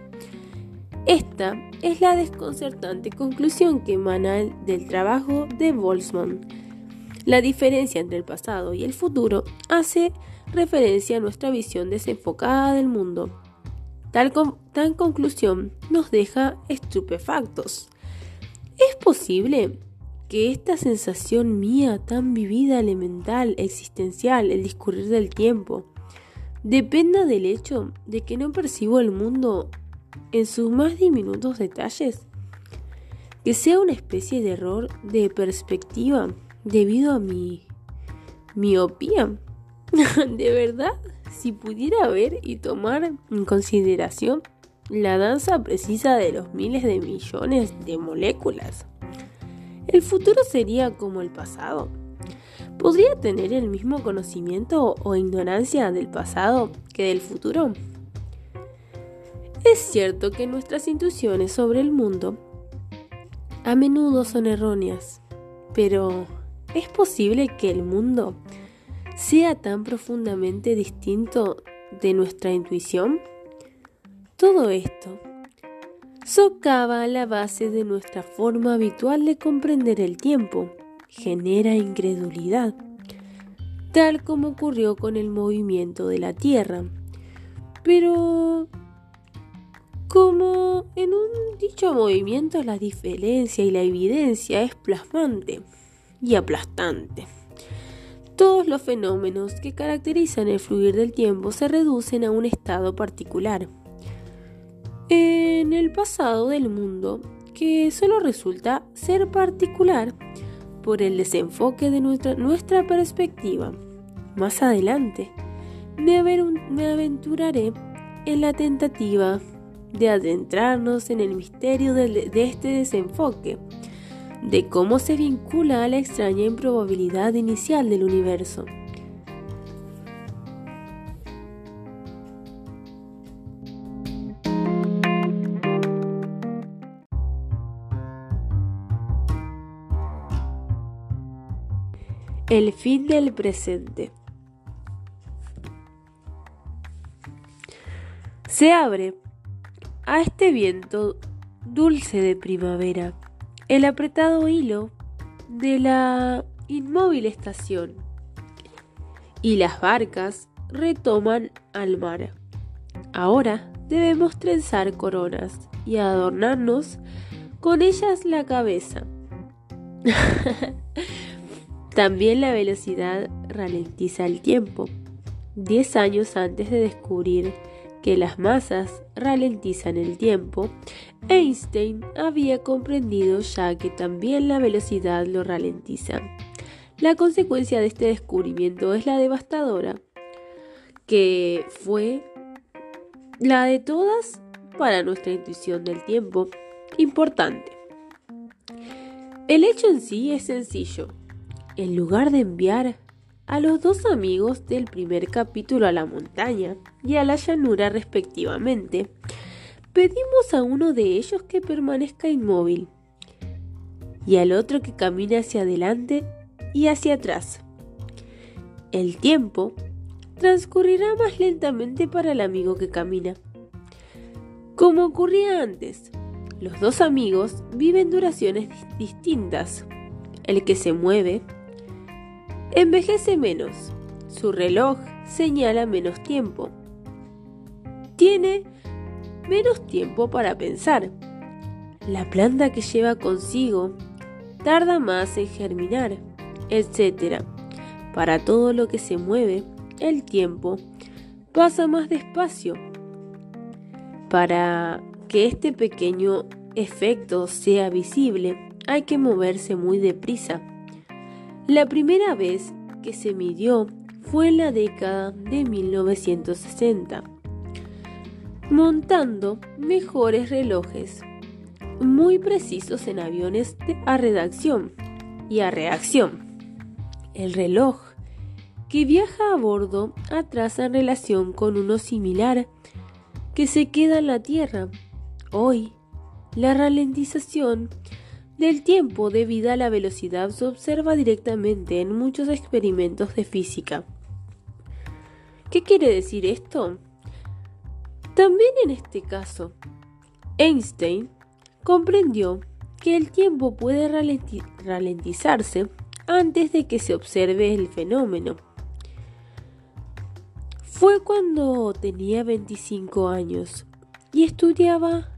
Esta es la desconcertante conclusión que emana del trabajo de Boltzmann. La diferencia entre el pasado y el futuro hace referencia a nuestra visión desenfocada del mundo. Tal, tal conclusión nos deja estupefactos. ¿Es posible que esta sensación mía tan vivida, elemental, existencial, el discurrir del tiempo, dependa del hecho de que no percibo el mundo en sus más diminutos detalles, que sea una especie de error de perspectiva debido a mi miopía. [LAUGHS] de verdad, si pudiera ver y tomar en consideración la danza precisa de los miles de millones de moléculas, el futuro sería como el pasado ¿Podría tener el mismo conocimiento o ignorancia del pasado que del futuro? Es cierto que nuestras intuiciones sobre el mundo a menudo son erróneas, pero ¿es posible que el mundo sea tan profundamente distinto de nuestra intuición? Todo esto socava la base de nuestra forma habitual de comprender el tiempo genera incredulidad, tal como ocurrió con el movimiento de la Tierra. Pero como en un dicho movimiento la diferencia y la evidencia es plasmante y aplastante. Todos los fenómenos que caracterizan el fluir del tiempo se reducen a un estado particular. En el pasado del mundo, que solo resulta ser particular, por el desenfoque de nuestra, nuestra perspectiva. Más adelante, me, aventuraré en la tentativa de adentrarnos en el misterio de este desenfoque, de cómo se vincula a la extraña improbabilidad inicial del universo. El fin del presente. Se abre a este viento dulce de primavera el apretado hilo de la inmóvil estación y las barcas retoman al mar. Ahora debemos trenzar coronas y adornarnos con ellas la cabeza. [LAUGHS] También la velocidad ralentiza el tiempo. Diez años antes de descubrir que las masas ralentizan el tiempo, Einstein había comprendido ya que también la velocidad lo ralentiza. La consecuencia de este descubrimiento es la devastadora, que fue la de todas para nuestra intuición del tiempo. Importante. El hecho en sí es sencillo. En lugar de enviar a los dos amigos del primer capítulo a la montaña y a la llanura respectivamente, pedimos a uno de ellos que permanezca inmóvil y al otro que camine hacia adelante y hacia atrás. El tiempo transcurrirá más lentamente para el amigo que camina. Como ocurría antes, los dos amigos viven duraciones distintas. El que se mueve envejece menos. Su reloj señala menos tiempo. Tiene menos tiempo para pensar. La planta que lleva consigo tarda más en germinar, etc. Para todo lo que se mueve, el tiempo pasa más despacio. Para que este pequeño efecto sea visible, hay que moverse muy deprisa. La primera vez que se midió fue en la década de 1960, montando mejores relojes, muy precisos en aviones a redacción y a reacción. El reloj que viaja a bordo atrasa en relación con uno similar que se queda en la Tierra. Hoy, la ralentización del tiempo debido a la velocidad se observa directamente en muchos experimentos de física. ¿Qué quiere decir esto? También en este caso, Einstein comprendió que el tiempo puede ralentizarse antes de que se observe el fenómeno. Fue cuando tenía 25 años y estudiaba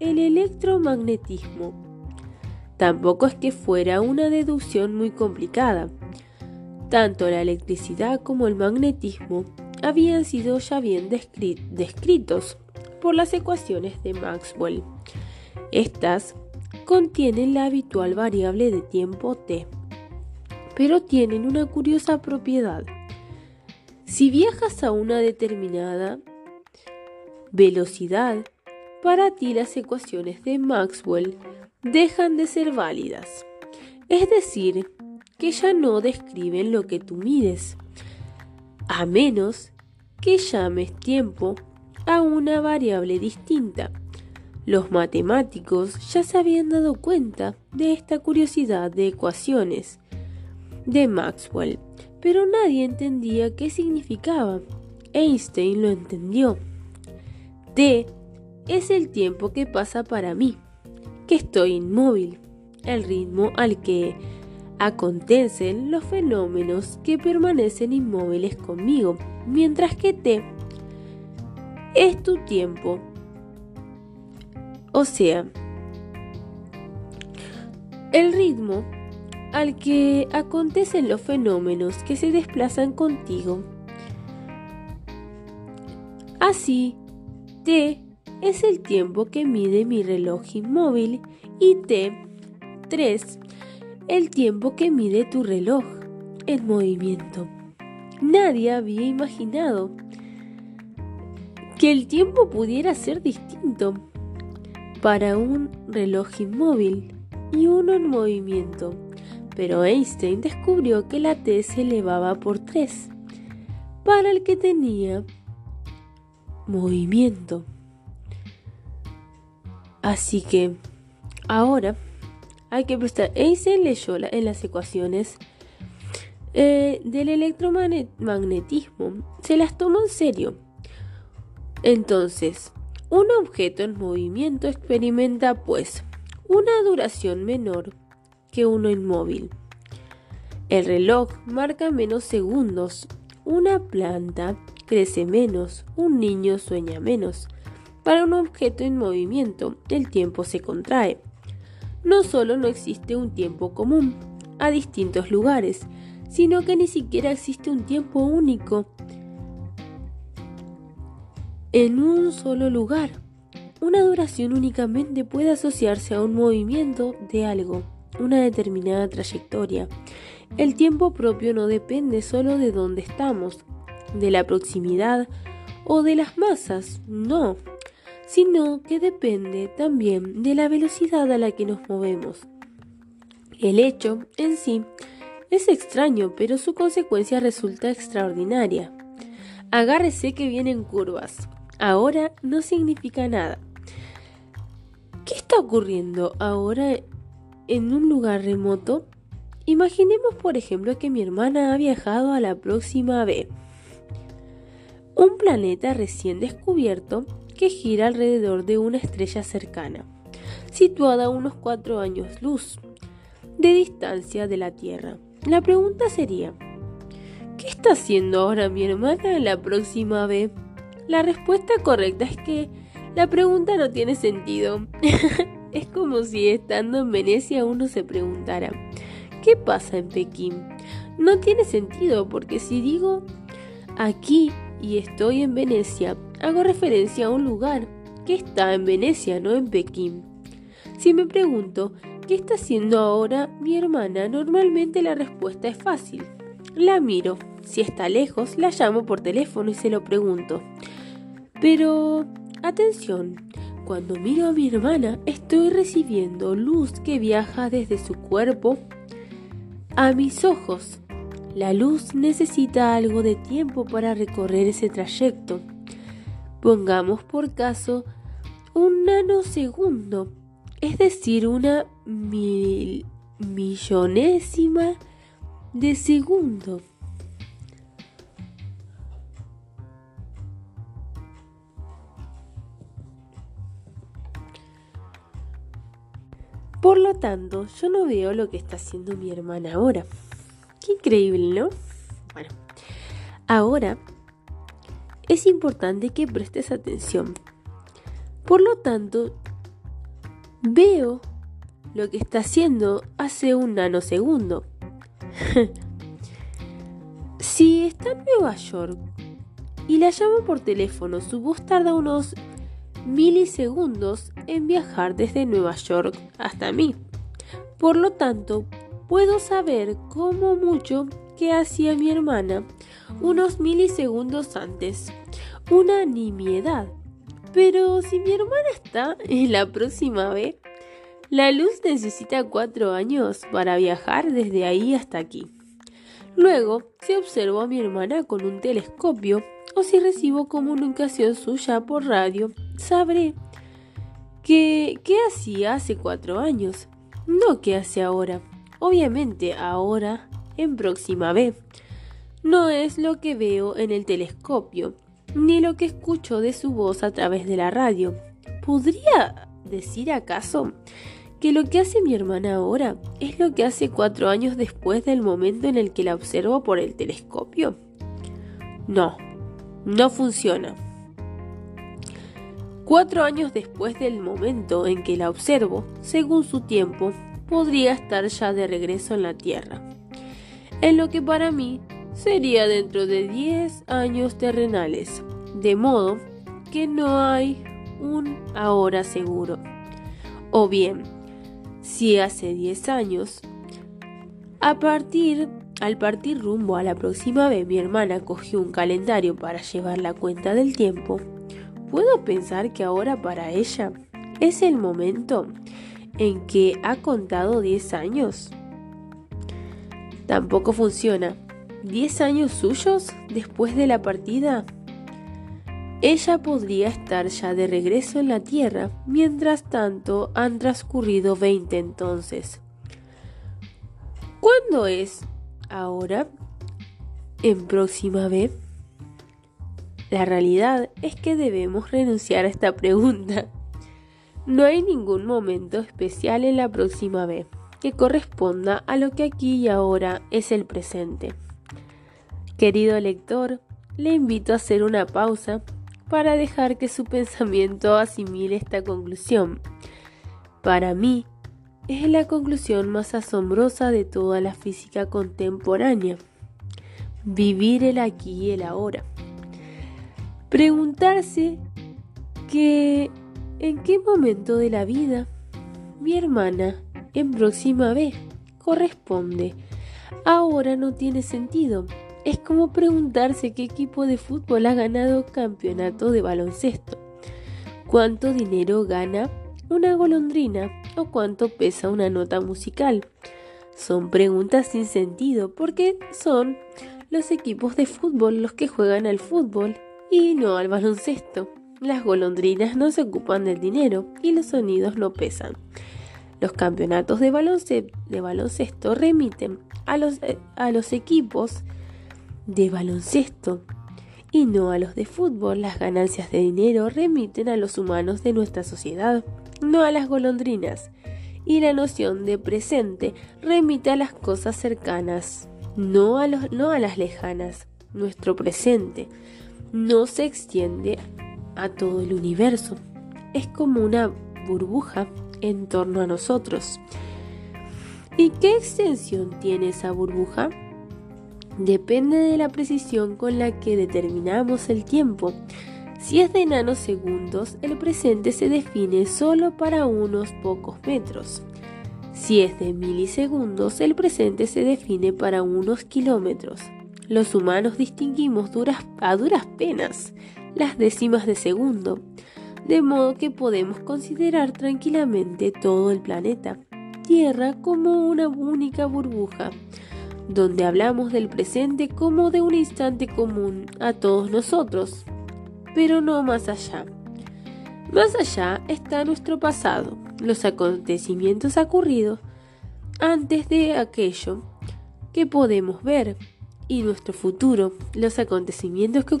el electromagnetismo. Tampoco es que fuera una deducción muy complicada. Tanto la electricidad como el magnetismo habían sido ya bien descritos por las ecuaciones de Maxwell. Estas contienen la habitual variable de tiempo t, pero tienen una curiosa propiedad. Si viajas a una determinada velocidad, para ti las ecuaciones de Maxwell dejan de ser válidas. Es decir, que ya no describen lo que tú mides, a menos que llames tiempo a una variable distinta. Los matemáticos ya se habían dado cuenta de esta curiosidad de ecuaciones de Maxwell pero nadie entendía qué significaba. Einstein lo entendió. T es el tiempo que pasa para mí, que estoy inmóvil, el ritmo al que acontecen los fenómenos que permanecen inmóviles conmigo, mientras que T es tu tiempo. O sea, el ritmo al que acontecen los fenómenos que se desplazan contigo. Así, T es el tiempo que mide mi reloj inmóvil y T, 3, el tiempo que mide tu reloj en movimiento. Nadie había imaginado que el tiempo pudiera ser distinto para un reloj inmóvil y uno en movimiento pero Einstein descubrió que la T se elevaba por 3 para el que tenía movimiento. Así que ahora hay que prestar. Einstein leyó en las ecuaciones eh, del electromagnetismo, se las tomó en serio. Entonces, un objeto en movimiento experimenta pues una duración menor que uno inmóvil. El reloj marca menos segundos, una planta crece menos, un niño sueña menos. Para un objeto en movimiento, el tiempo se contrae. No solo no existe un tiempo común a distintos lugares, sino que ni siquiera existe un tiempo único en un solo lugar. Una duración únicamente puede asociarse a un movimiento de algo una determinada trayectoria. El tiempo propio no depende solo de dónde estamos, de la proximidad o de las masas, no, sino que depende también de la velocidad a la que nos movemos. El hecho en sí es extraño, pero su consecuencia resulta extraordinaria. Agárrese que vienen curvas. Ahora no significa nada. ¿Qué está ocurriendo ahora en un lugar remoto? Imaginemos, por ejemplo, que mi hermana ha viajado a la próxima B, un planeta recién descubierto que gira alrededor de una estrella cercana, situada a unos cuatro años luz de distancia de la Tierra. La pregunta sería, ¿qué está haciendo ahora mi hermana la próxima B? La respuesta correcta es que la pregunta no tiene sentido. [LAUGHS] es como si estando en Venecia uno se preguntara, ¿qué pasa en Pekín? No tiene sentido porque si digo aquí y estoy en Venecia, hago referencia a un lugar que está en Venecia, no en Pekín. Si me pregunto, ¿qué está haciendo ahora mi hermana? Normalmente la respuesta es fácil. La miro. Si está lejos, la llamo por teléfono y se lo pregunto. Pero Atención, cuando miro a mi hermana estoy recibiendo luz que viaja desde su cuerpo a mis ojos. La luz necesita algo de tiempo para recorrer ese trayecto. Pongamos por caso un nanosegundo, es decir, una millonésima de segundo. Por lo tanto, yo no veo lo que está haciendo mi hermana ahora. Qué increíble, ¿no? Bueno, ahora es importante que prestes atención. Por lo tanto, veo lo que está haciendo hace un nanosegundo. [LAUGHS] si está en Nueva York y la llamo por teléfono, su voz tarda unos milisegundos en viajar desde Nueva York hasta mí. Por lo tanto, puedo saber cómo mucho que hacía mi hermana unos milisegundos antes. Una nimiedad. Pero si mi hermana está en la próxima vez, la luz necesita cuatro años para viajar desde ahí hasta aquí. Luego, si observo a mi hermana con un telescopio o si recibo comunicación suya por radio, sabré que qué hacía hace cuatro años, no qué hace ahora. Obviamente ahora, en próxima vez, no es lo que veo en el telescopio, ni lo que escucho de su voz a través de la radio. ¿Podría decir acaso que lo que hace mi hermana ahora es lo que hace cuatro años después del momento en el que la observo por el telescopio? No, no funciona. Cuatro años después del momento en que la observo, según su tiempo, podría estar ya de regreso en la Tierra. En lo que para mí sería dentro de diez años terrenales, de modo que no hay un ahora seguro. O bien, si hace diez años, a partir al partir rumbo a la próxima vez mi hermana cogió un calendario para llevar la cuenta del tiempo, ¿puedo pensar que ahora para ella es el momento en que ha contado 10 años? Tampoco funciona. ¿10 años suyos después de la partida? Ella podría estar ya de regreso en la Tierra, mientras tanto han transcurrido 20 entonces. ¿Cuándo es ahora en próxima vez? La realidad es que debemos renunciar a esta pregunta. No hay ningún momento especial en la próxima vez que corresponda a lo que aquí y ahora es el presente. Querido lector, le invito a hacer una pausa para dejar que su pensamiento asimile esta conclusión. Para mí, es la conclusión más asombrosa de toda la física contemporánea. Vivir el aquí y el ahora. Preguntarse que en qué momento de la vida mi hermana en próxima vez corresponde. Ahora no tiene sentido. Es como preguntarse qué equipo de fútbol ha ganado campeonato de baloncesto. ¿Cuánto dinero gana una golondrina o cuánto pesa una nota musical. Son preguntas sin sentido porque son los equipos de fútbol los que juegan al fútbol y no al baloncesto. Las golondrinas no se ocupan del dinero y los sonidos no pesan. Los campeonatos de baloncesto, remiten a los, eh, a los equipos de baloncesto y no a los de fútbol. Las ganancias de dinero remiten a los humanos de nuestra sociedad, no a las golondrinas. Y la noción de presente remite a las cosas cercanas, no a, no a las lejanas. Nuestro presente no se extiende a todo el universo. Es como una burbuja en torno a nosotros. ¿Y qué extensión tiene esa burbuja? Depende de la precisión con la que determinamos el tiempo. Si es de nanosegundos, el presente se define solo para unos pocos metros. Si es de milisegundos, el presente se define para unos kilómetros. Los humanos distinguimos a duras penas las décimas de segundo, de modo que podemos considerar tranquilamente todo el planeta, Tierra, como una única burbuja, donde hablamos del presente como de un instante común a todos nosotros, pero no más allá. Más allá está nuestro pasado, los acontecimientos ocurridos antes de aquello que podemos ver, y nuestro futuro, los acontecimientos que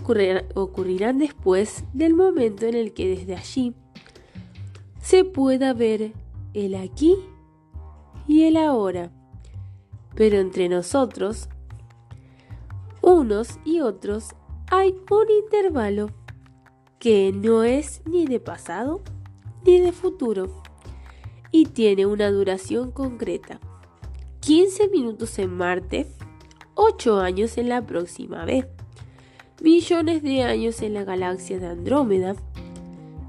ocurrirán después del momento en el que desde allí se pueda ver el aquí y el ahora. Pero entre nosotros, unos y otros, hay un intervalo que no es ni de pasado ni de futuro y tiene una duración concreta. 15 minutos en Marte 8 años en la próxima vez. Millones de años en la galaxia de Andrómeda.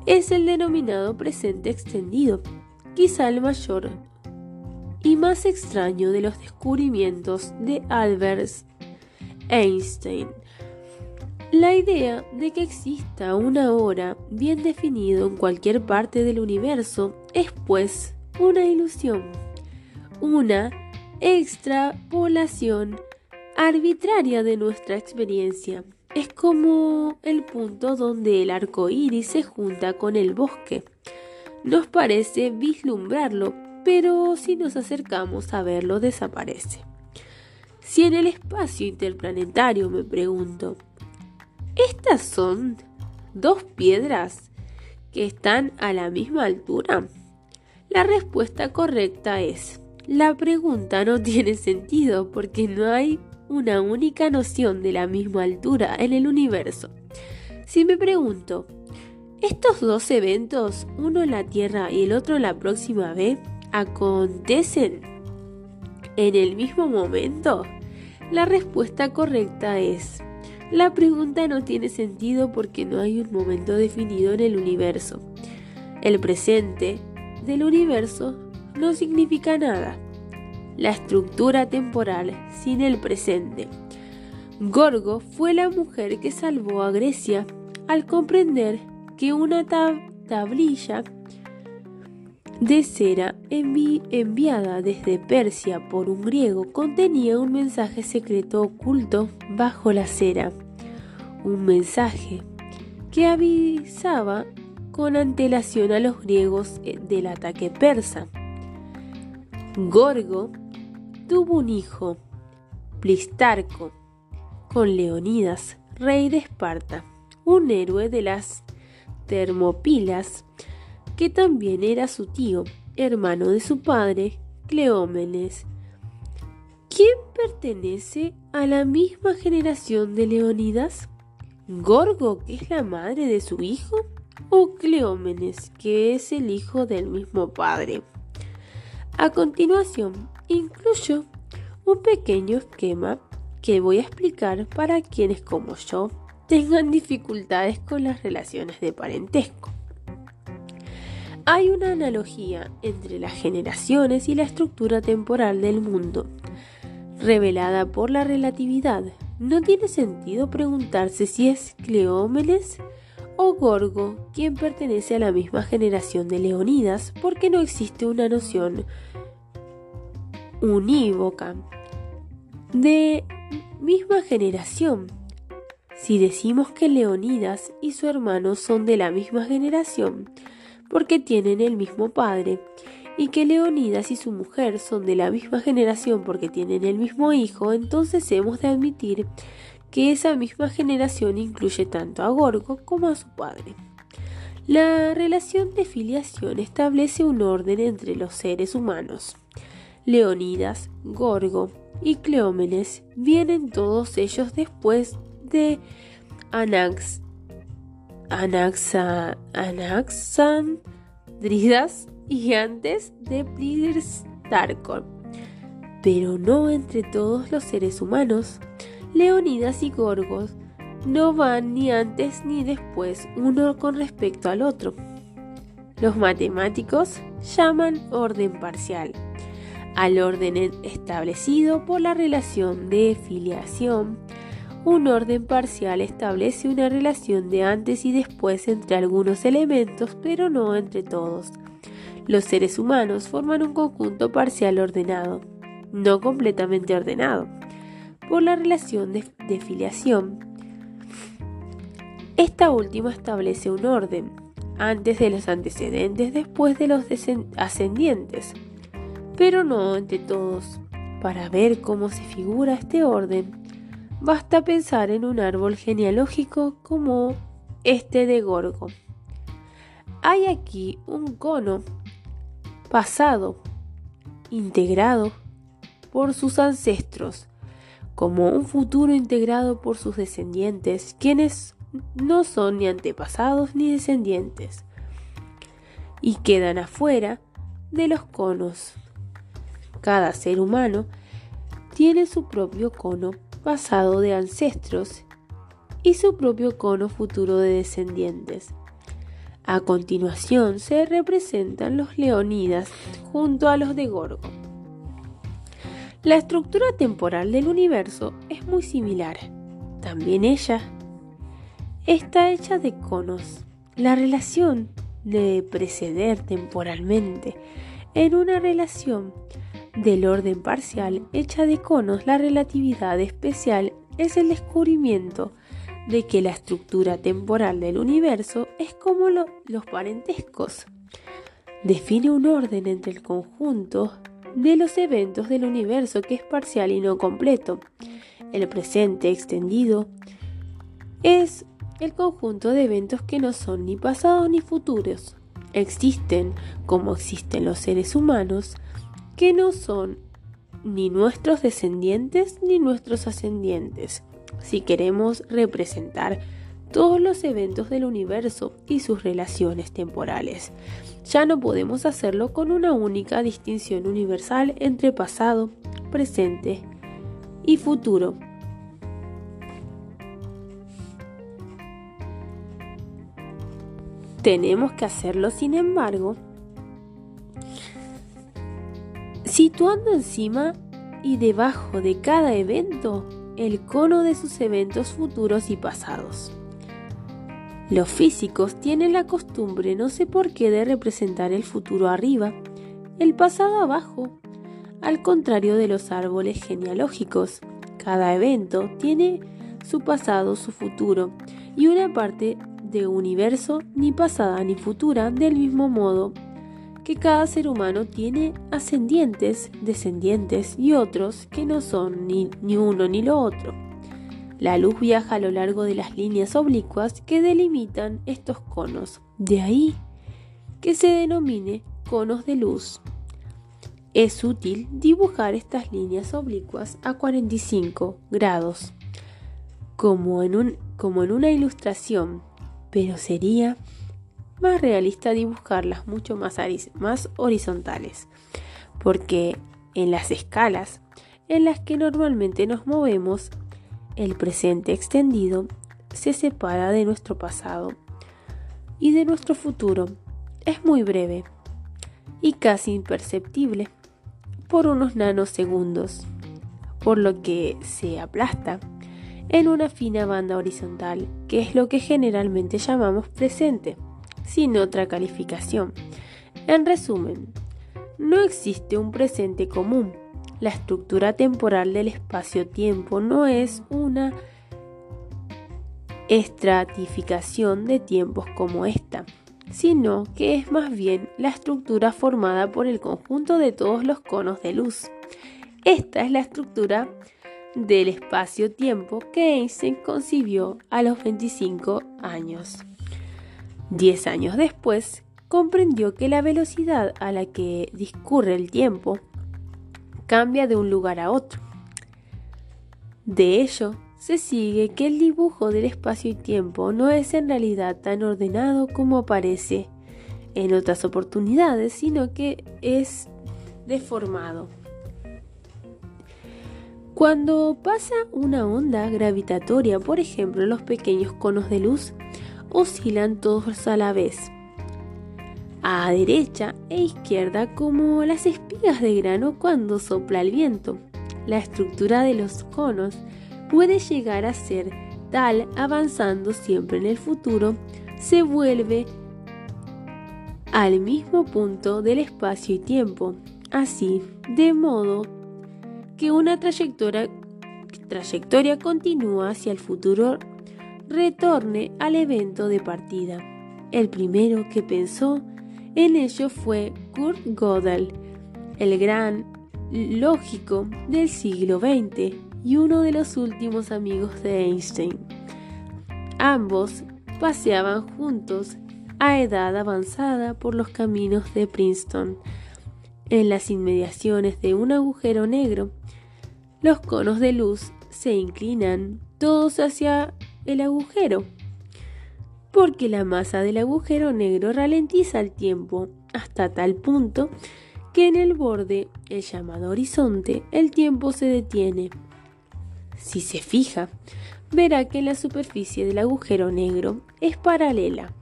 Es el denominado presente extendido, quizá el mayor y más extraño de los descubrimientos de Albert Einstein. La idea de que exista una hora bien definido en cualquier parte del universo es pues una ilusión, una extrapolación arbitraria de nuestra experiencia. Es como el punto donde el arco iris se junta con el bosque. Nos parece vislumbrarlo, pero si nos acercamos a verlo desaparece. Si en el espacio interplanetario me pregunto, ¿estas son dos piedras que están a la misma altura? La respuesta correcta es, la pregunta no tiene sentido porque no hay una única noción de la misma altura en el universo. Si me pregunto, ¿estos dos eventos, uno en la Tierra y el otro la próxima vez, acontecen en el mismo momento? La respuesta correcta es, la pregunta no tiene sentido porque no hay un momento definido en el universo. El presente del universo no significa nada la estructura temporal sin el presente. Gorgo fue la mujer que salvó a Grecia al comprender que una tablilla de cera enviada desde Persia por un griego contenía un mensaje secreto oculto bajo la cera. Un mensaje que avisaba con antelación a los griegos eh, del ataque persa. Gorgo tuvo un hijo, Plistarco, con Leonidas, rey de Esparta, un héroe de las Termopilas, que también era su tío, hermano de su padre, Cleómenes, ¿Quién pertenece a la misma generación de Leonidas? ¿Gorgo, que es la madre de su hijo? ¿O Cleómenes, que es el hijo del mismo padre? A continuación, incluyo un pequeño esquema que voy a explicar para quienes como yo tengan dificultades con las relaciones de parentesco. Hay una analogía entre las generaciones y la estructura temporal del mundo, revelada por la relatividad. No tiene sentido preguntarse si es Cleómenes o Gorgo quien pertenece a la misma generación de Leonidas, porque no existe una noción unívoca de misma generación. Si decimos que Leonidas y su hermano son de la misma generación, porque tienen el mismo padre, y que Leonidas y su mujer son de la misma generación porque tienen el mismo hijo, entonces hemos de admitir que esa misma generación incluye tanto a Gorgo como a su padre. La relación de filiación establece un orden entre los seres humanos. Leonidas, Gorgo y Cleómenes vienen todos ellos después de Anax, Anaxa, Anaxandridas y antes de Plirstarcon, pero no entre todos los seres humanos. Leonidas y Gorgos no van ni antes ni después uno con respecto al otro. Los matemáticos llaman orden parcial al orden establecido por la relación de filiación. Un orden parcial establece una relación de antes y después entre algunos elementos, pero no entre todos. Los seres humanos forman un conjunto parcial ordenado, no completamente ordenado por la relación de, filiación. Esta última establece un orden, antes de los antecedentes, después de los ascendientes, pero no entre todos. Para ver cómo se figura este orden, basta pensar en un árbol genealógico como este de Gorgo. Hay aquí un cono pasado, integrado por sus ancestros, como un futuro integrado por sus descendientes, quienes no son ni antepasados ni descendientes, y quedan afuera de los conos. Cada ser humano tiene su propio cono pasado de ancestros y su propio cono futuro de descendientes. A continuación se representan los leonidas junto a los de Gorgo. La estructura temporal del universo es muy similar. También ella está hecha de conos. La relación de preceder temporalmente en una relación del orden parcial hecha de conos, la relatividad especial es el descubrimiento de que la estructura temporal del universo es como los parentescos. Define un orden entre el conjunto de los eventos del universo que es parcial y no completo. El presente extendido es el conjunto de eventos que no son ni pasados ni futuros. Existen, como existen los seres humanos, que no son ni nuestros descendientes ni nuestros ascendientes. Si queremos representar todos los eventos del universo y sus relaciones temporales. Ya no podemos hacerlo con una única distinción universal entre pasado, presente y futuro. Tenemos que hacerlo, sin embargo, situando encima y debajo de cada evento el cono de sus eventos futuros y pasados. Los físicos tienen la costumbre, no sé por qué, de representar el futuro arriba, el pasado abajo, al contrario de los árboles genealógicos. Cada evento tiene su pasado, su futuro y una parte de universo ni pasada ni futura del mismo modo que cada ser humano tiene ascendientes, descendientes y otros que no son ni, ni uno ni lo otro. La luz viaja a lo largo de las líneas oblicuas que delimitan estos conos. De ahí que se denomine conos de luz. Es útil dibujar estas líneas oblicuas a 45 grados, como en, un, como en una ilustración, pero sería más realista dibujarlas mucho más, más horizontales, porque en las escalas en las que normalmente nos movemos el presente extendido se separa de nuestro pasado y de nuestro futuro. Es muy breve y casi imperceptible por unos nanosegundos, por lo que se aplasta en una fina banda horizontal, que es lo que generalmente llamamos presente, sin otra calificación. En resumen, no existe un presente común, la estructura temporal del espacio-tiempo no es una estratificación de tiempos como esta, sino que es más bien la estructura formada por el conjunto de todos los conos de luz. Esta es la estructura del espacio-tiempo que Einstein concibió a los 25 años. Diez años después, comprendió que la velocidad a la que discurre el tiempo cambia de un lugar a otro. De ello, se sigue que el dibujo del espacio y tiempo no es en realidad tan ordenado como parece en otras oportunidades, sino que es deformado. Cuando pasa una onda gravitatoria, por ejemplo, los pequeños conos de luz oscilan todos a la vez, a derecha e izquierda como las espigas de grano cuando sopla el viento. La estructura de los conos puede llegar a ser tal avanzando siempre en el futuro, se vuelve al mismo punto del espacio y tiempo, así de modo que una trayectoria, trayectoria continúa hacia el futuro retorne al evento de partida. El primero que pensó en ello fue Kurt Gödel, el gran lógico del siglo XX y uno de los últimos amigos de Einstein. Ambos paseaban juntos a edad avanzada por los caminos de Princeton. En las inmediaciones de un agujero negro, los conos de luz se inclinan todos hacia el agujero, porque la masa del agujero negro ralentiza el tiempo hasta tal punto que en el borde, el llamado horizonte, el tiempo se detiene. Si se fija, verá que la superficie del agujero negro es paralela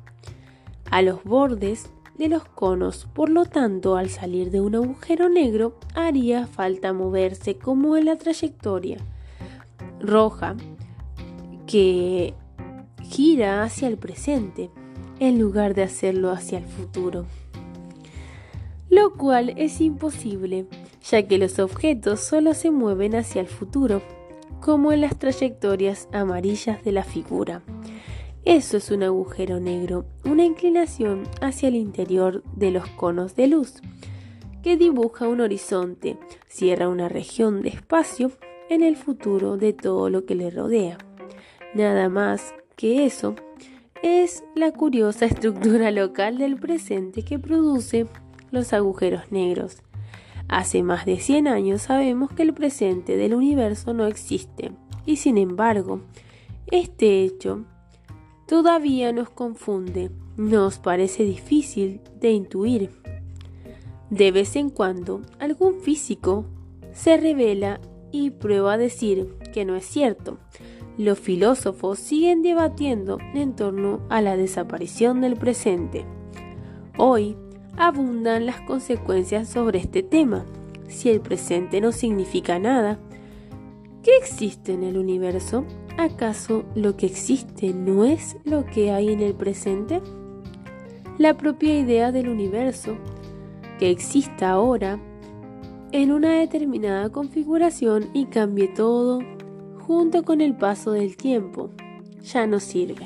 a los bordes de los conos, por lo tanto al salir de un agujero negro haría falta moverse como en la trayectoria roja que gira hacia el presente en lugar de hacerlo hacia el futuro. Lo cual es imposible, ya que los objetos solo se mueven hacia el futuro, como en las trayectorias amarillas de la figura. Eso es un agujero negro, una inclinación hacia el interior de los conos de luz, que dibuja un horizonte, cierra una región de espacio en el futuro de todo lo que le rodea. Nada más que eso es la curiosa [LAUGHS] estructura local del presente que produce los agujeros negros. Hace más de 100 años sabemos que el presente del universo no existe y sin embargo, este hecho todavía nos confunde, nos parece difícil de intuir. De vez en cuando, algún físico se revela y prueba a decir que no es cierto. Los filósofos siguen debatiendo en torno a la desaparición del presente. Hoy abundan las consecuencias sobre este tema. Si el presente no significa nada, ¿qué existe en el universo? ¿Acaso lo que existe no es lo que hay en el presente? La propia idea del universo que exista ahora en una determinada configuración y cambie todo junto con el paso del tiempo ya no sirve.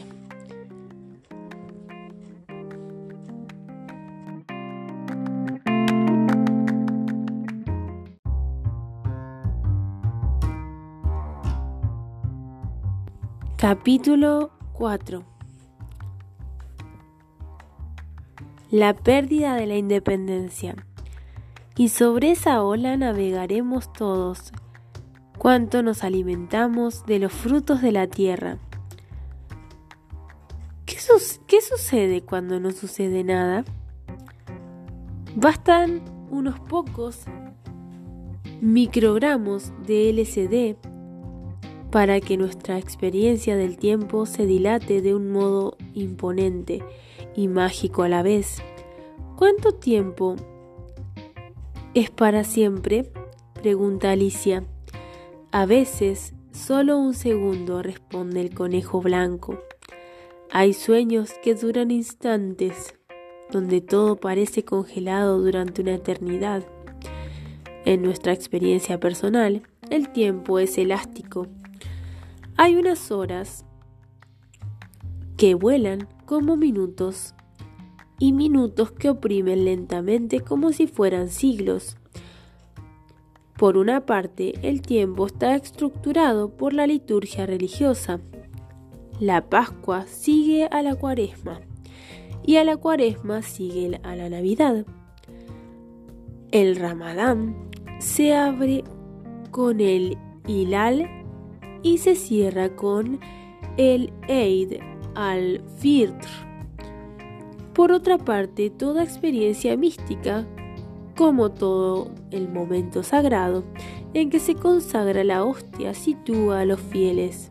Capítulo 4 La pérdida de la independencia. Y sobre esa ola navegaremos todos, cuanto nos alimentamos de los frutos de la tierra. ¿Qué, ¿Qué, sucede cuando no sucede nada? Bastan unos pocos microgramos de LSD para que nuestra experiencia del tiempo se dilate de un modo imponente y mágico a la vez. ¿Cuánto tiempo es para siempre? pregunta Alicia. A veces, solo un segundo, responde el conejo blanco. Hay sueños que duran instantes, donde todo parece congelado durante una eternidad. En nuestra experiencia personal, el tiempo es elástico. Hay unas horas que vuelan como minutos y minutos que oprimen lentamente como si fueran siglos. Por una parte, el tiempo está estructurado por la liturgia religiosa. La Pascua sigue a la Cuaresma y a la Cuaresma sigue a la Navidad. El Ramadán se abre con el Hilal y se cierra con el Eid al-Fitr. Por otra parte, toda experiencia mística, como todo el momento sagrado en que se consagra la hostia, sitúa a los fieles.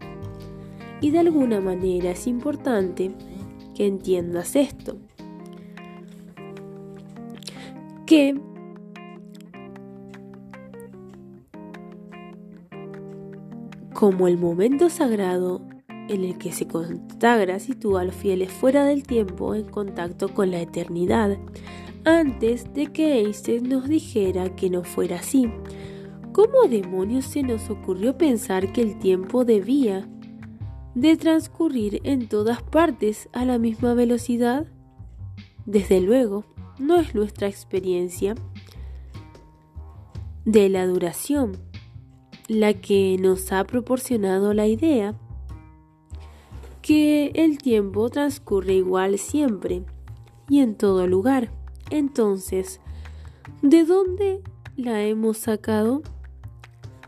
Y de alguna manera es importante que entiendas esto. Que como el momento sagrado en el que se consagra sitúa a los fieles fuera del tiempo en contacto con la eternidad, antes de que Einstein nos dijera que no fuera así. ¿Cómo demonios se nos ocurrió pensar que el tiempo debía de transcurrir en todas partes a la misma velocidad? Desde luego, no es nuestra experiencia de la duración la que nos ha proporcionado la idea que el tiempo transcurre igual siempre y en todo lugar. Entonces, ¿de dónde la hemos sacado?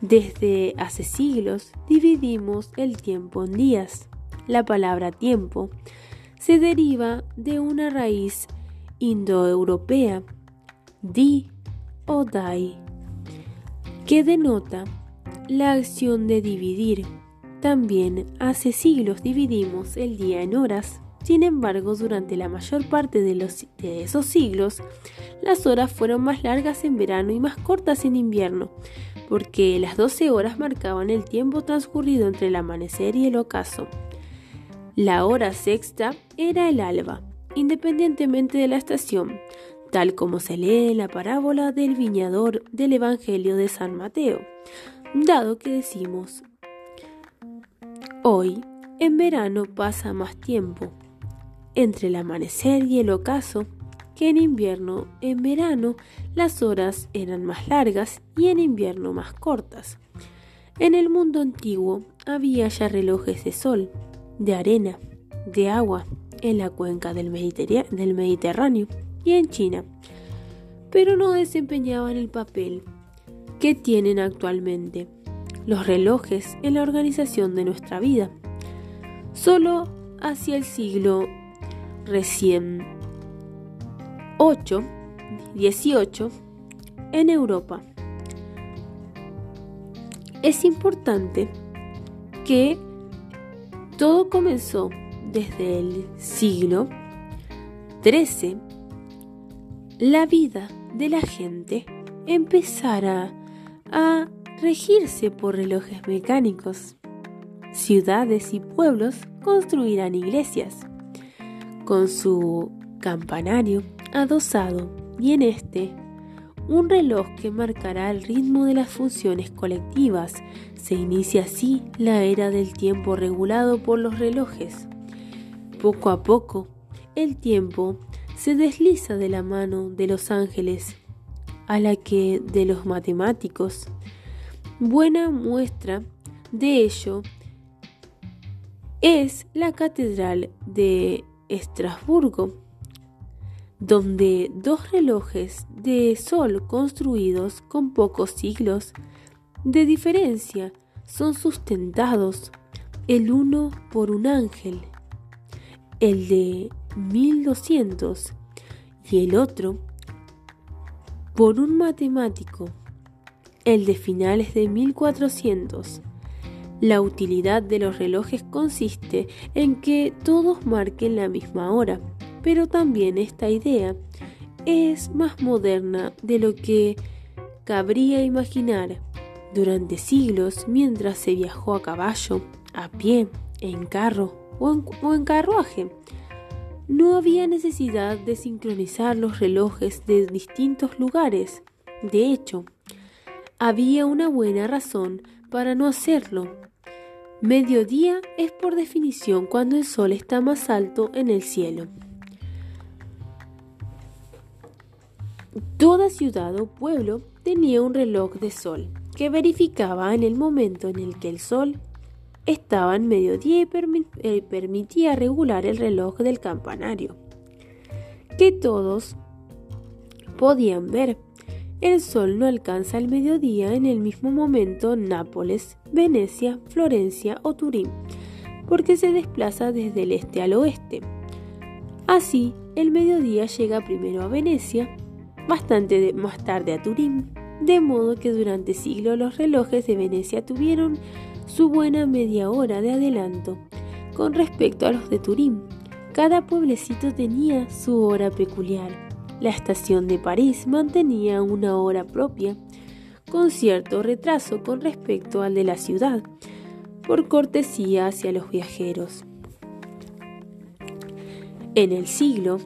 Desde hace siglos dividimos el tiempo en días. La palabra tiempo se deriva de una raíz indoeuropea, di o dai, que denota la acción de dividir. También hace siglos dividimos el día en horas. Sin embargo, durante la mayor parte de, de esos siglos, las horas fueron más largas en verano y más cortas en invierno, porque las 12 horas marcaban el tiempo transcurrido entre el amanecer y el ocaso. La hora sexta era el alba, independientemente de la estación, tal como se lee en la parábola del viñador del Evangelio de San Mateo dado que decimos, hoy en verano pasa más tiempo entre el amanecer y el ocaso que en invierno. En verano las horas eran más largas y en invierno más cortas. En el mundo antiguo había ya relojes de sol, de arena, de agua en la cuenca del, Mediterráneo y en China, pero no desempeñaban el papel que tienen actualmente los relojes en la organización de nuestra vida. Solo hacia el siglo recién 8, 18, en Europa. Es importante que todo comenzó desde el siglo 13. La vida de la gente empezara a regirse por relojes mecánicos. Ciudades y pueblos construirán iglesias con su campanario adosado y en este un reloj que marcará el ritmo de las funciones colectivas. Se inicia así la era del tiempo regulado por los relojes. Poco a poco, el tiempo se desliza de la mano de los ángeles a la que de los matemáticos. Buena muestra de ello es la Catedral de Estrasburgo, donde dos relojes de sol construidos con pocos siglos de diferencia son sustentados el uno por un ángel, el de 1200 y el otro por un matemático, el de finales de 1400. La utilidad de los relojes consiste en que todos marquen la misma hora, pero también esta idea es más moderna de lo que cabría imaginar. Durante siglos, mientras se viajó a caballo, a pie, en carro o en, o en carruaje, no había necesidad de sincronizar los relojes de distintos lugares. De hecho, había una buena razón para no hacerlo. Mediodía es por definición cuando el sol está más alto en el cielo. Toda ciudad o pueblo tenía un reloj de sol que verificaba en el momento en el que el sol estaba en mediodía y eh, permitía regular el reloj del campanario, que todos podían ver. El sol no alcanza el mediodía en el mismo momento en Nápoles, Venecia, Florencia o Turín, porque se desplaza desde el este al oeste. Así, el mediodía llega primero a Venecia, bastante más tarde a Turín, de modo que durante siglos los relojes de Venecia tuvieron su buena media hora de adelanto con respecto a los de Turín. Cada pueblecito tenía su hora peculiar. La estación de París mantenía una hora propia, con cierto retraso con respecto al de la ciudad, por cortesía hacia los viajeros. En el siglo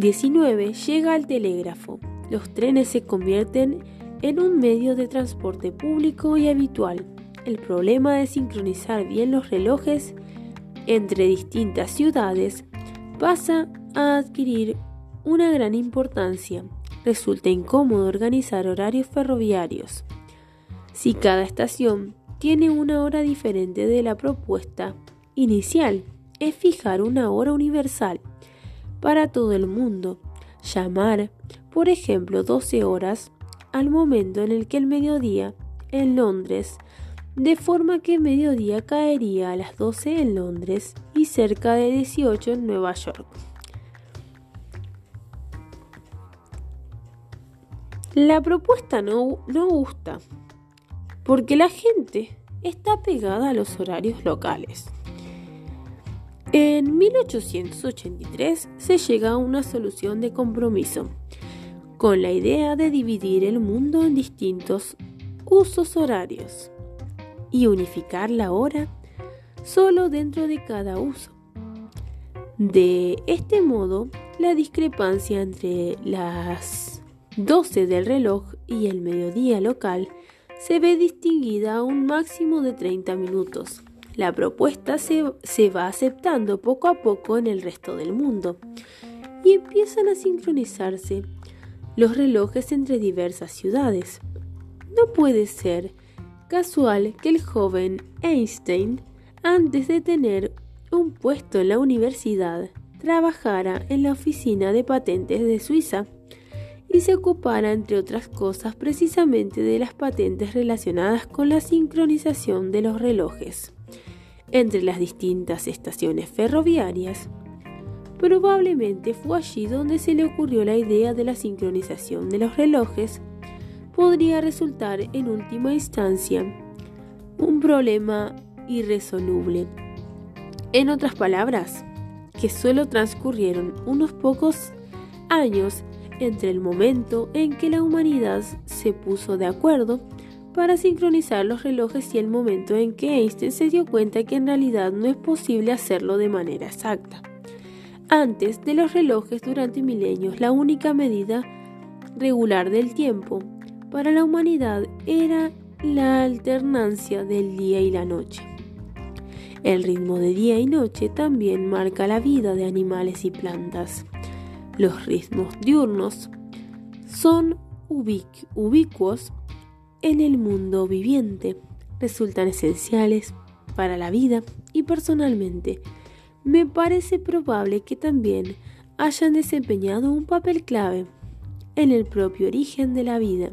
XIX llega el telégrafo. Los trenes se convierten en un medio de transporte público y habitual. El problema de sincronizar bien los relojes entre distintas ciudades pasa a adquirir una gran importancia. Resulta incómodo organizar horarios ferroviarios. Si cada estación tiene una hora diferente de la propuesta inicial, es fijar una hora universal para todo el mundo. Llamar, por ejemplo, 12 horas al momento en el que el mediodía en Londres, de forma que mediodía caería a las 12 en Londres y cerca de 18 en Nueva York. La propuesta no, no gusta porque la gente está pegada a los horarios locales. En 1883 se llega a una solución de compromiso, con la idea de dividir el mundo en distintos usos horarios y unificar la hora solo dentro de cada uso. De este modo, la discrepancia entre las 12 del reloj y el mediodía local se ve distinguida a un máximo de 30 minutos. La propuesta se, va aceptando poco a poco en el resto del mundo y empiezan a sincronizarse los relojes entre diversas ciudades. No puede ser casual que el joven Einstein, antes de tener un puesto en la universidad, trabajara en la oficina de patentes de Suiza y se ocupara, entre otras cosas, precisamente de las patentes relacionadas con la sincronización de los relojes entre las distintas estaciones ferroviarias. Probablemente fue allí donde se le ocurrió la idea de la sincronización de los relojes. Podría resultar en última instancia un problema irresoluble. En otras palabras, que solo transcurrieron unos pocos años entre el momento en que la humanidad se puso de acuerdo para sincronizar los relojes y el momento en que Einstein se dio cuenta que en realidad no es posible hacerlo de manera exacta. Antes de los relojes durante milenios, la única medida regular del tiempo para la humanidad era la alternancia del día y la noche. El ritmo de día y noche también marca la vida de animales y plantas. Los ritmos diurnos son ubicuos en el mundo viviente resultan esenciales para la vida y personalmente me parece probable que también hayan desempeñado un papel clave en el propio origen de la vida.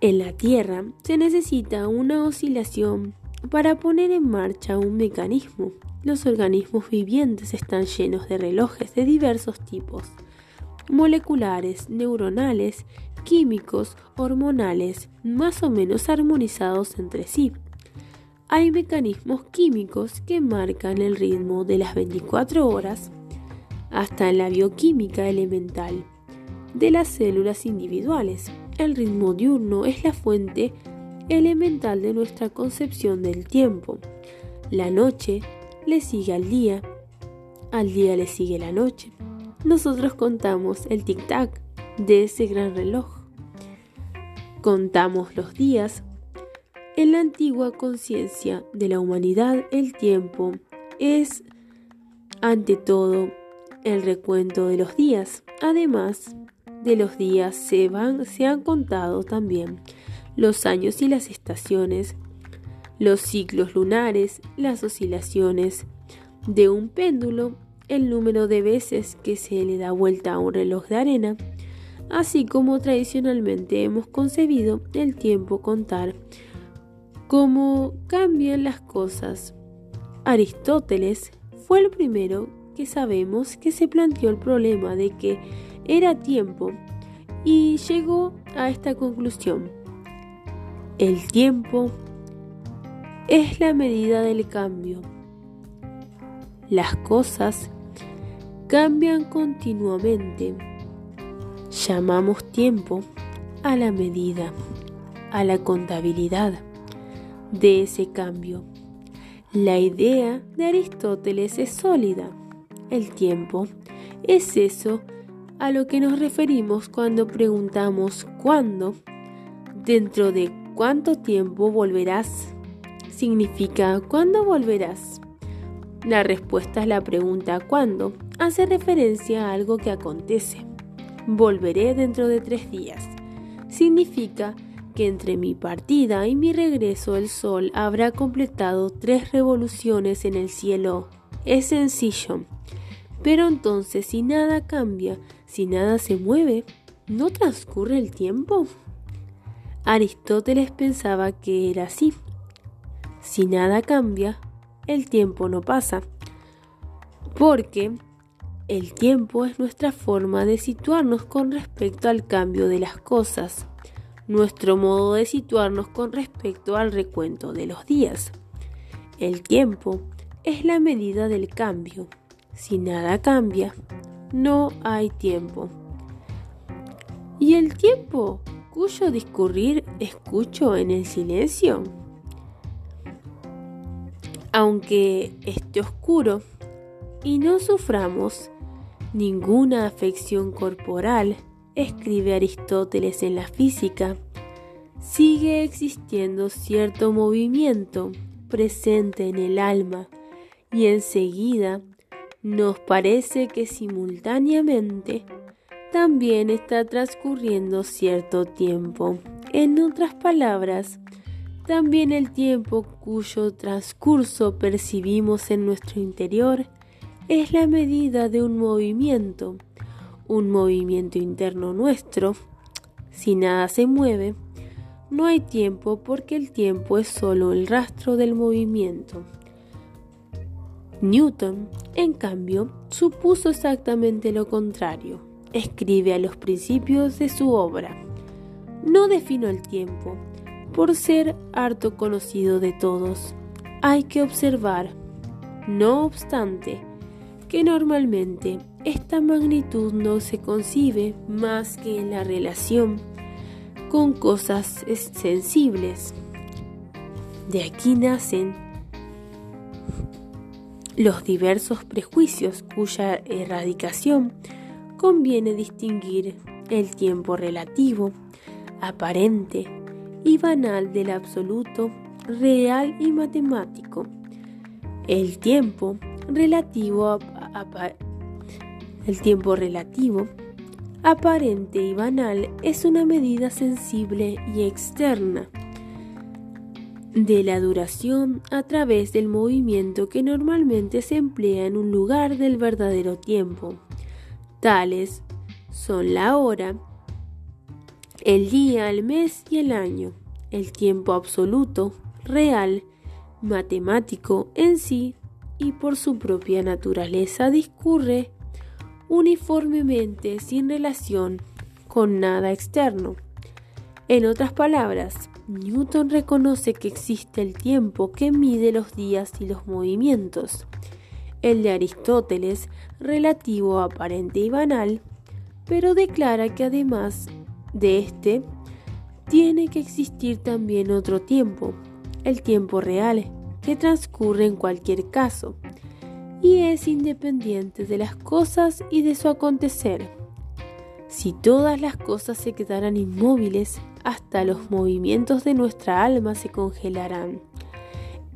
En la Tierra se necesita una oscilación para poner en marcha un mecanismo. Los organismos vivientes están llenos de relojes de diversos tipos, moleculares, neuronales químicos hormonales más o menos armonizados entre sí. Hay mecanismos químicos que marcan el ritmo de las 24 horas hasta en la bioquímica elemental de las células individuales. El ritmo diurno es la fuente elemental de nuestra concepción del tiempo. La noche le sigue al día, al día le sigue la noche. Nosotros contamos el tic-tac de ese gran reloj. contamos los días. En la antigua conciencia de la humanidad, el tiempo es, ante todo, el recuento de los días. Además de los días, se, van, se han contado también los años y las estaciones, los ciclos lunares, las oscilaciones de un péndulo, el número de veces que se le da vuelta a un reloj de arena, así como tradicionalmente hemos concebido el tiempo contar, cómo cambian las cosas. Aristóteles fue el primero que sabemos que se planteó el problema de que era tiempo y llegó a esta conclusión. El tiempo es la medida del cambio. Las cosas cambian continuamente Llamamos tiempo a la medida, a la contabilidad de ese cambio. La idea de Aristóteles es sólida. El tiempo es eso a lo que nos referimos cuando preguntamos cuándo. Dentro de cuánto tiempo volverás. Significa cuándo volverás. La respuesta a la pregunta cuándo hace referencia a algo que acontece volveré dentro de tres días. Significa que entre mi partida y mi regreso el Sol habrá completado tres revoluciones en el cielo. Es sencillo. Pero entonces si nada cambia, si nada se mueve, ¿no transcurre el tiempo? Aristóteles pensaba que era así. Si nada cambia, el tiempo no pasa. Porque el tiempo es nuestra forma de situarnos con respecto al cambio de las cosas, nuestro modo de situarnos con respecto al recuento de los días. El tiempo es la medida del cambio. Si nada cambia, no hay tiempo. ¿Y el tiempo cuyo discurrir escucho en el silencio? Aunque esté oscuro y no suframos, ninguna afección corporal, escribe Aristóteles en la física, sigue existiendo cierto movimiento presente en el alma y enseguida nos parece que simultáneamente también está transcurriendo cierto tiempo. En otras palabras, también el tiempo cuyo transcurso percibimos en nuestro interior es la medida de un movimiento, un movimiento interno nuestro. Si nada se mueve, no hay tiempo porque el tiempo es solo el rastro del movimiento. Newton, en cambio, supuso exactamente lo contrario. Escribe a los principios de su obra. No defino el tiempo, por ser harto conocido de todos. Hay que observar. No obstante, que normalmente esta magnitud no se concibe más que en la relación con cosas sensibles. De aquí nacen los diversos prejuicios cuya erradicación conviene distinguir el tiempo relativo, aparente y banal del absoluto, real y matemático. El tiempo relativo el tiempo relativo, aparente y banal, es una medida sensible y externa de la duración a través del movimiento que normalmente se emplea en un lugar del verdadero tiempo. Tales son la hora, el día, el mes y el año, el tiempo absoluto, real, matemático en sí y por su propia naturaleza discurre uniformemente sin relación con nada externo. En otras palabras, Newton reconoce que existe el tiempo que mide los días y los movimientos. El de Aristóteles, relativo, aparente y banal, pero declara que además de este, tiene que existir también otro tiempo, el tiempo real, que transcurre en cualquier caso y es independiente de las cosas y de su acontecer. Si todas las cosas se quedaran inmóviles, hasta los movimientos de nuestra alma se congelarán.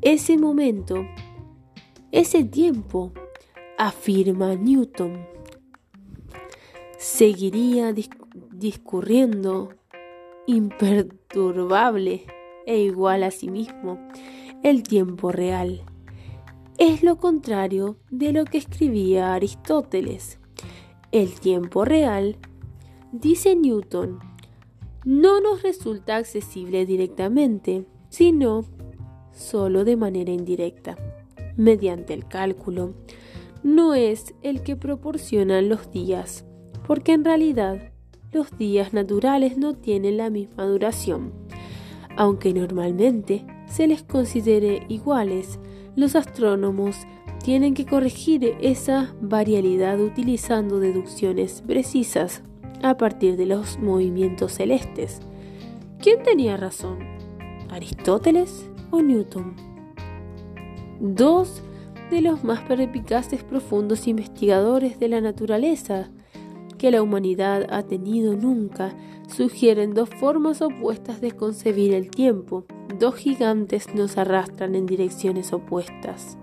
Ese momento, ese tiempo, afirma Newton, seguiría discurriendo imperturbable e igual a sí mismo el tiempo real. Es lo contrario de lo que escribía Aristóteles. El tiempo real, dice Newton, no nos resulta accesible directamente, sino solo de manera indirecta, mediante el cálculo. No es el que proporcionan los días, porque en realidad los días naturales no tienen la misma duración. Aunque normalmente se les considere iguales, los astrónomos tienen que corregir esa variabilidad utilizando deducciones precisas a partir de los movimientos celestes. ¿Quién tenía razón? ¿Aristóteles o Newton? Dos de los más perspicaces profundos investigadores de la naturaleza que la humanidad ha tenido nunca sugieren dos formas opuestas de concebir el tiempo. Dos gigantes nos arrastran en direcciones opuestas.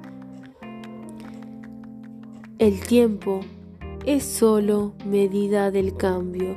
El tiempo es solo medida del cambio.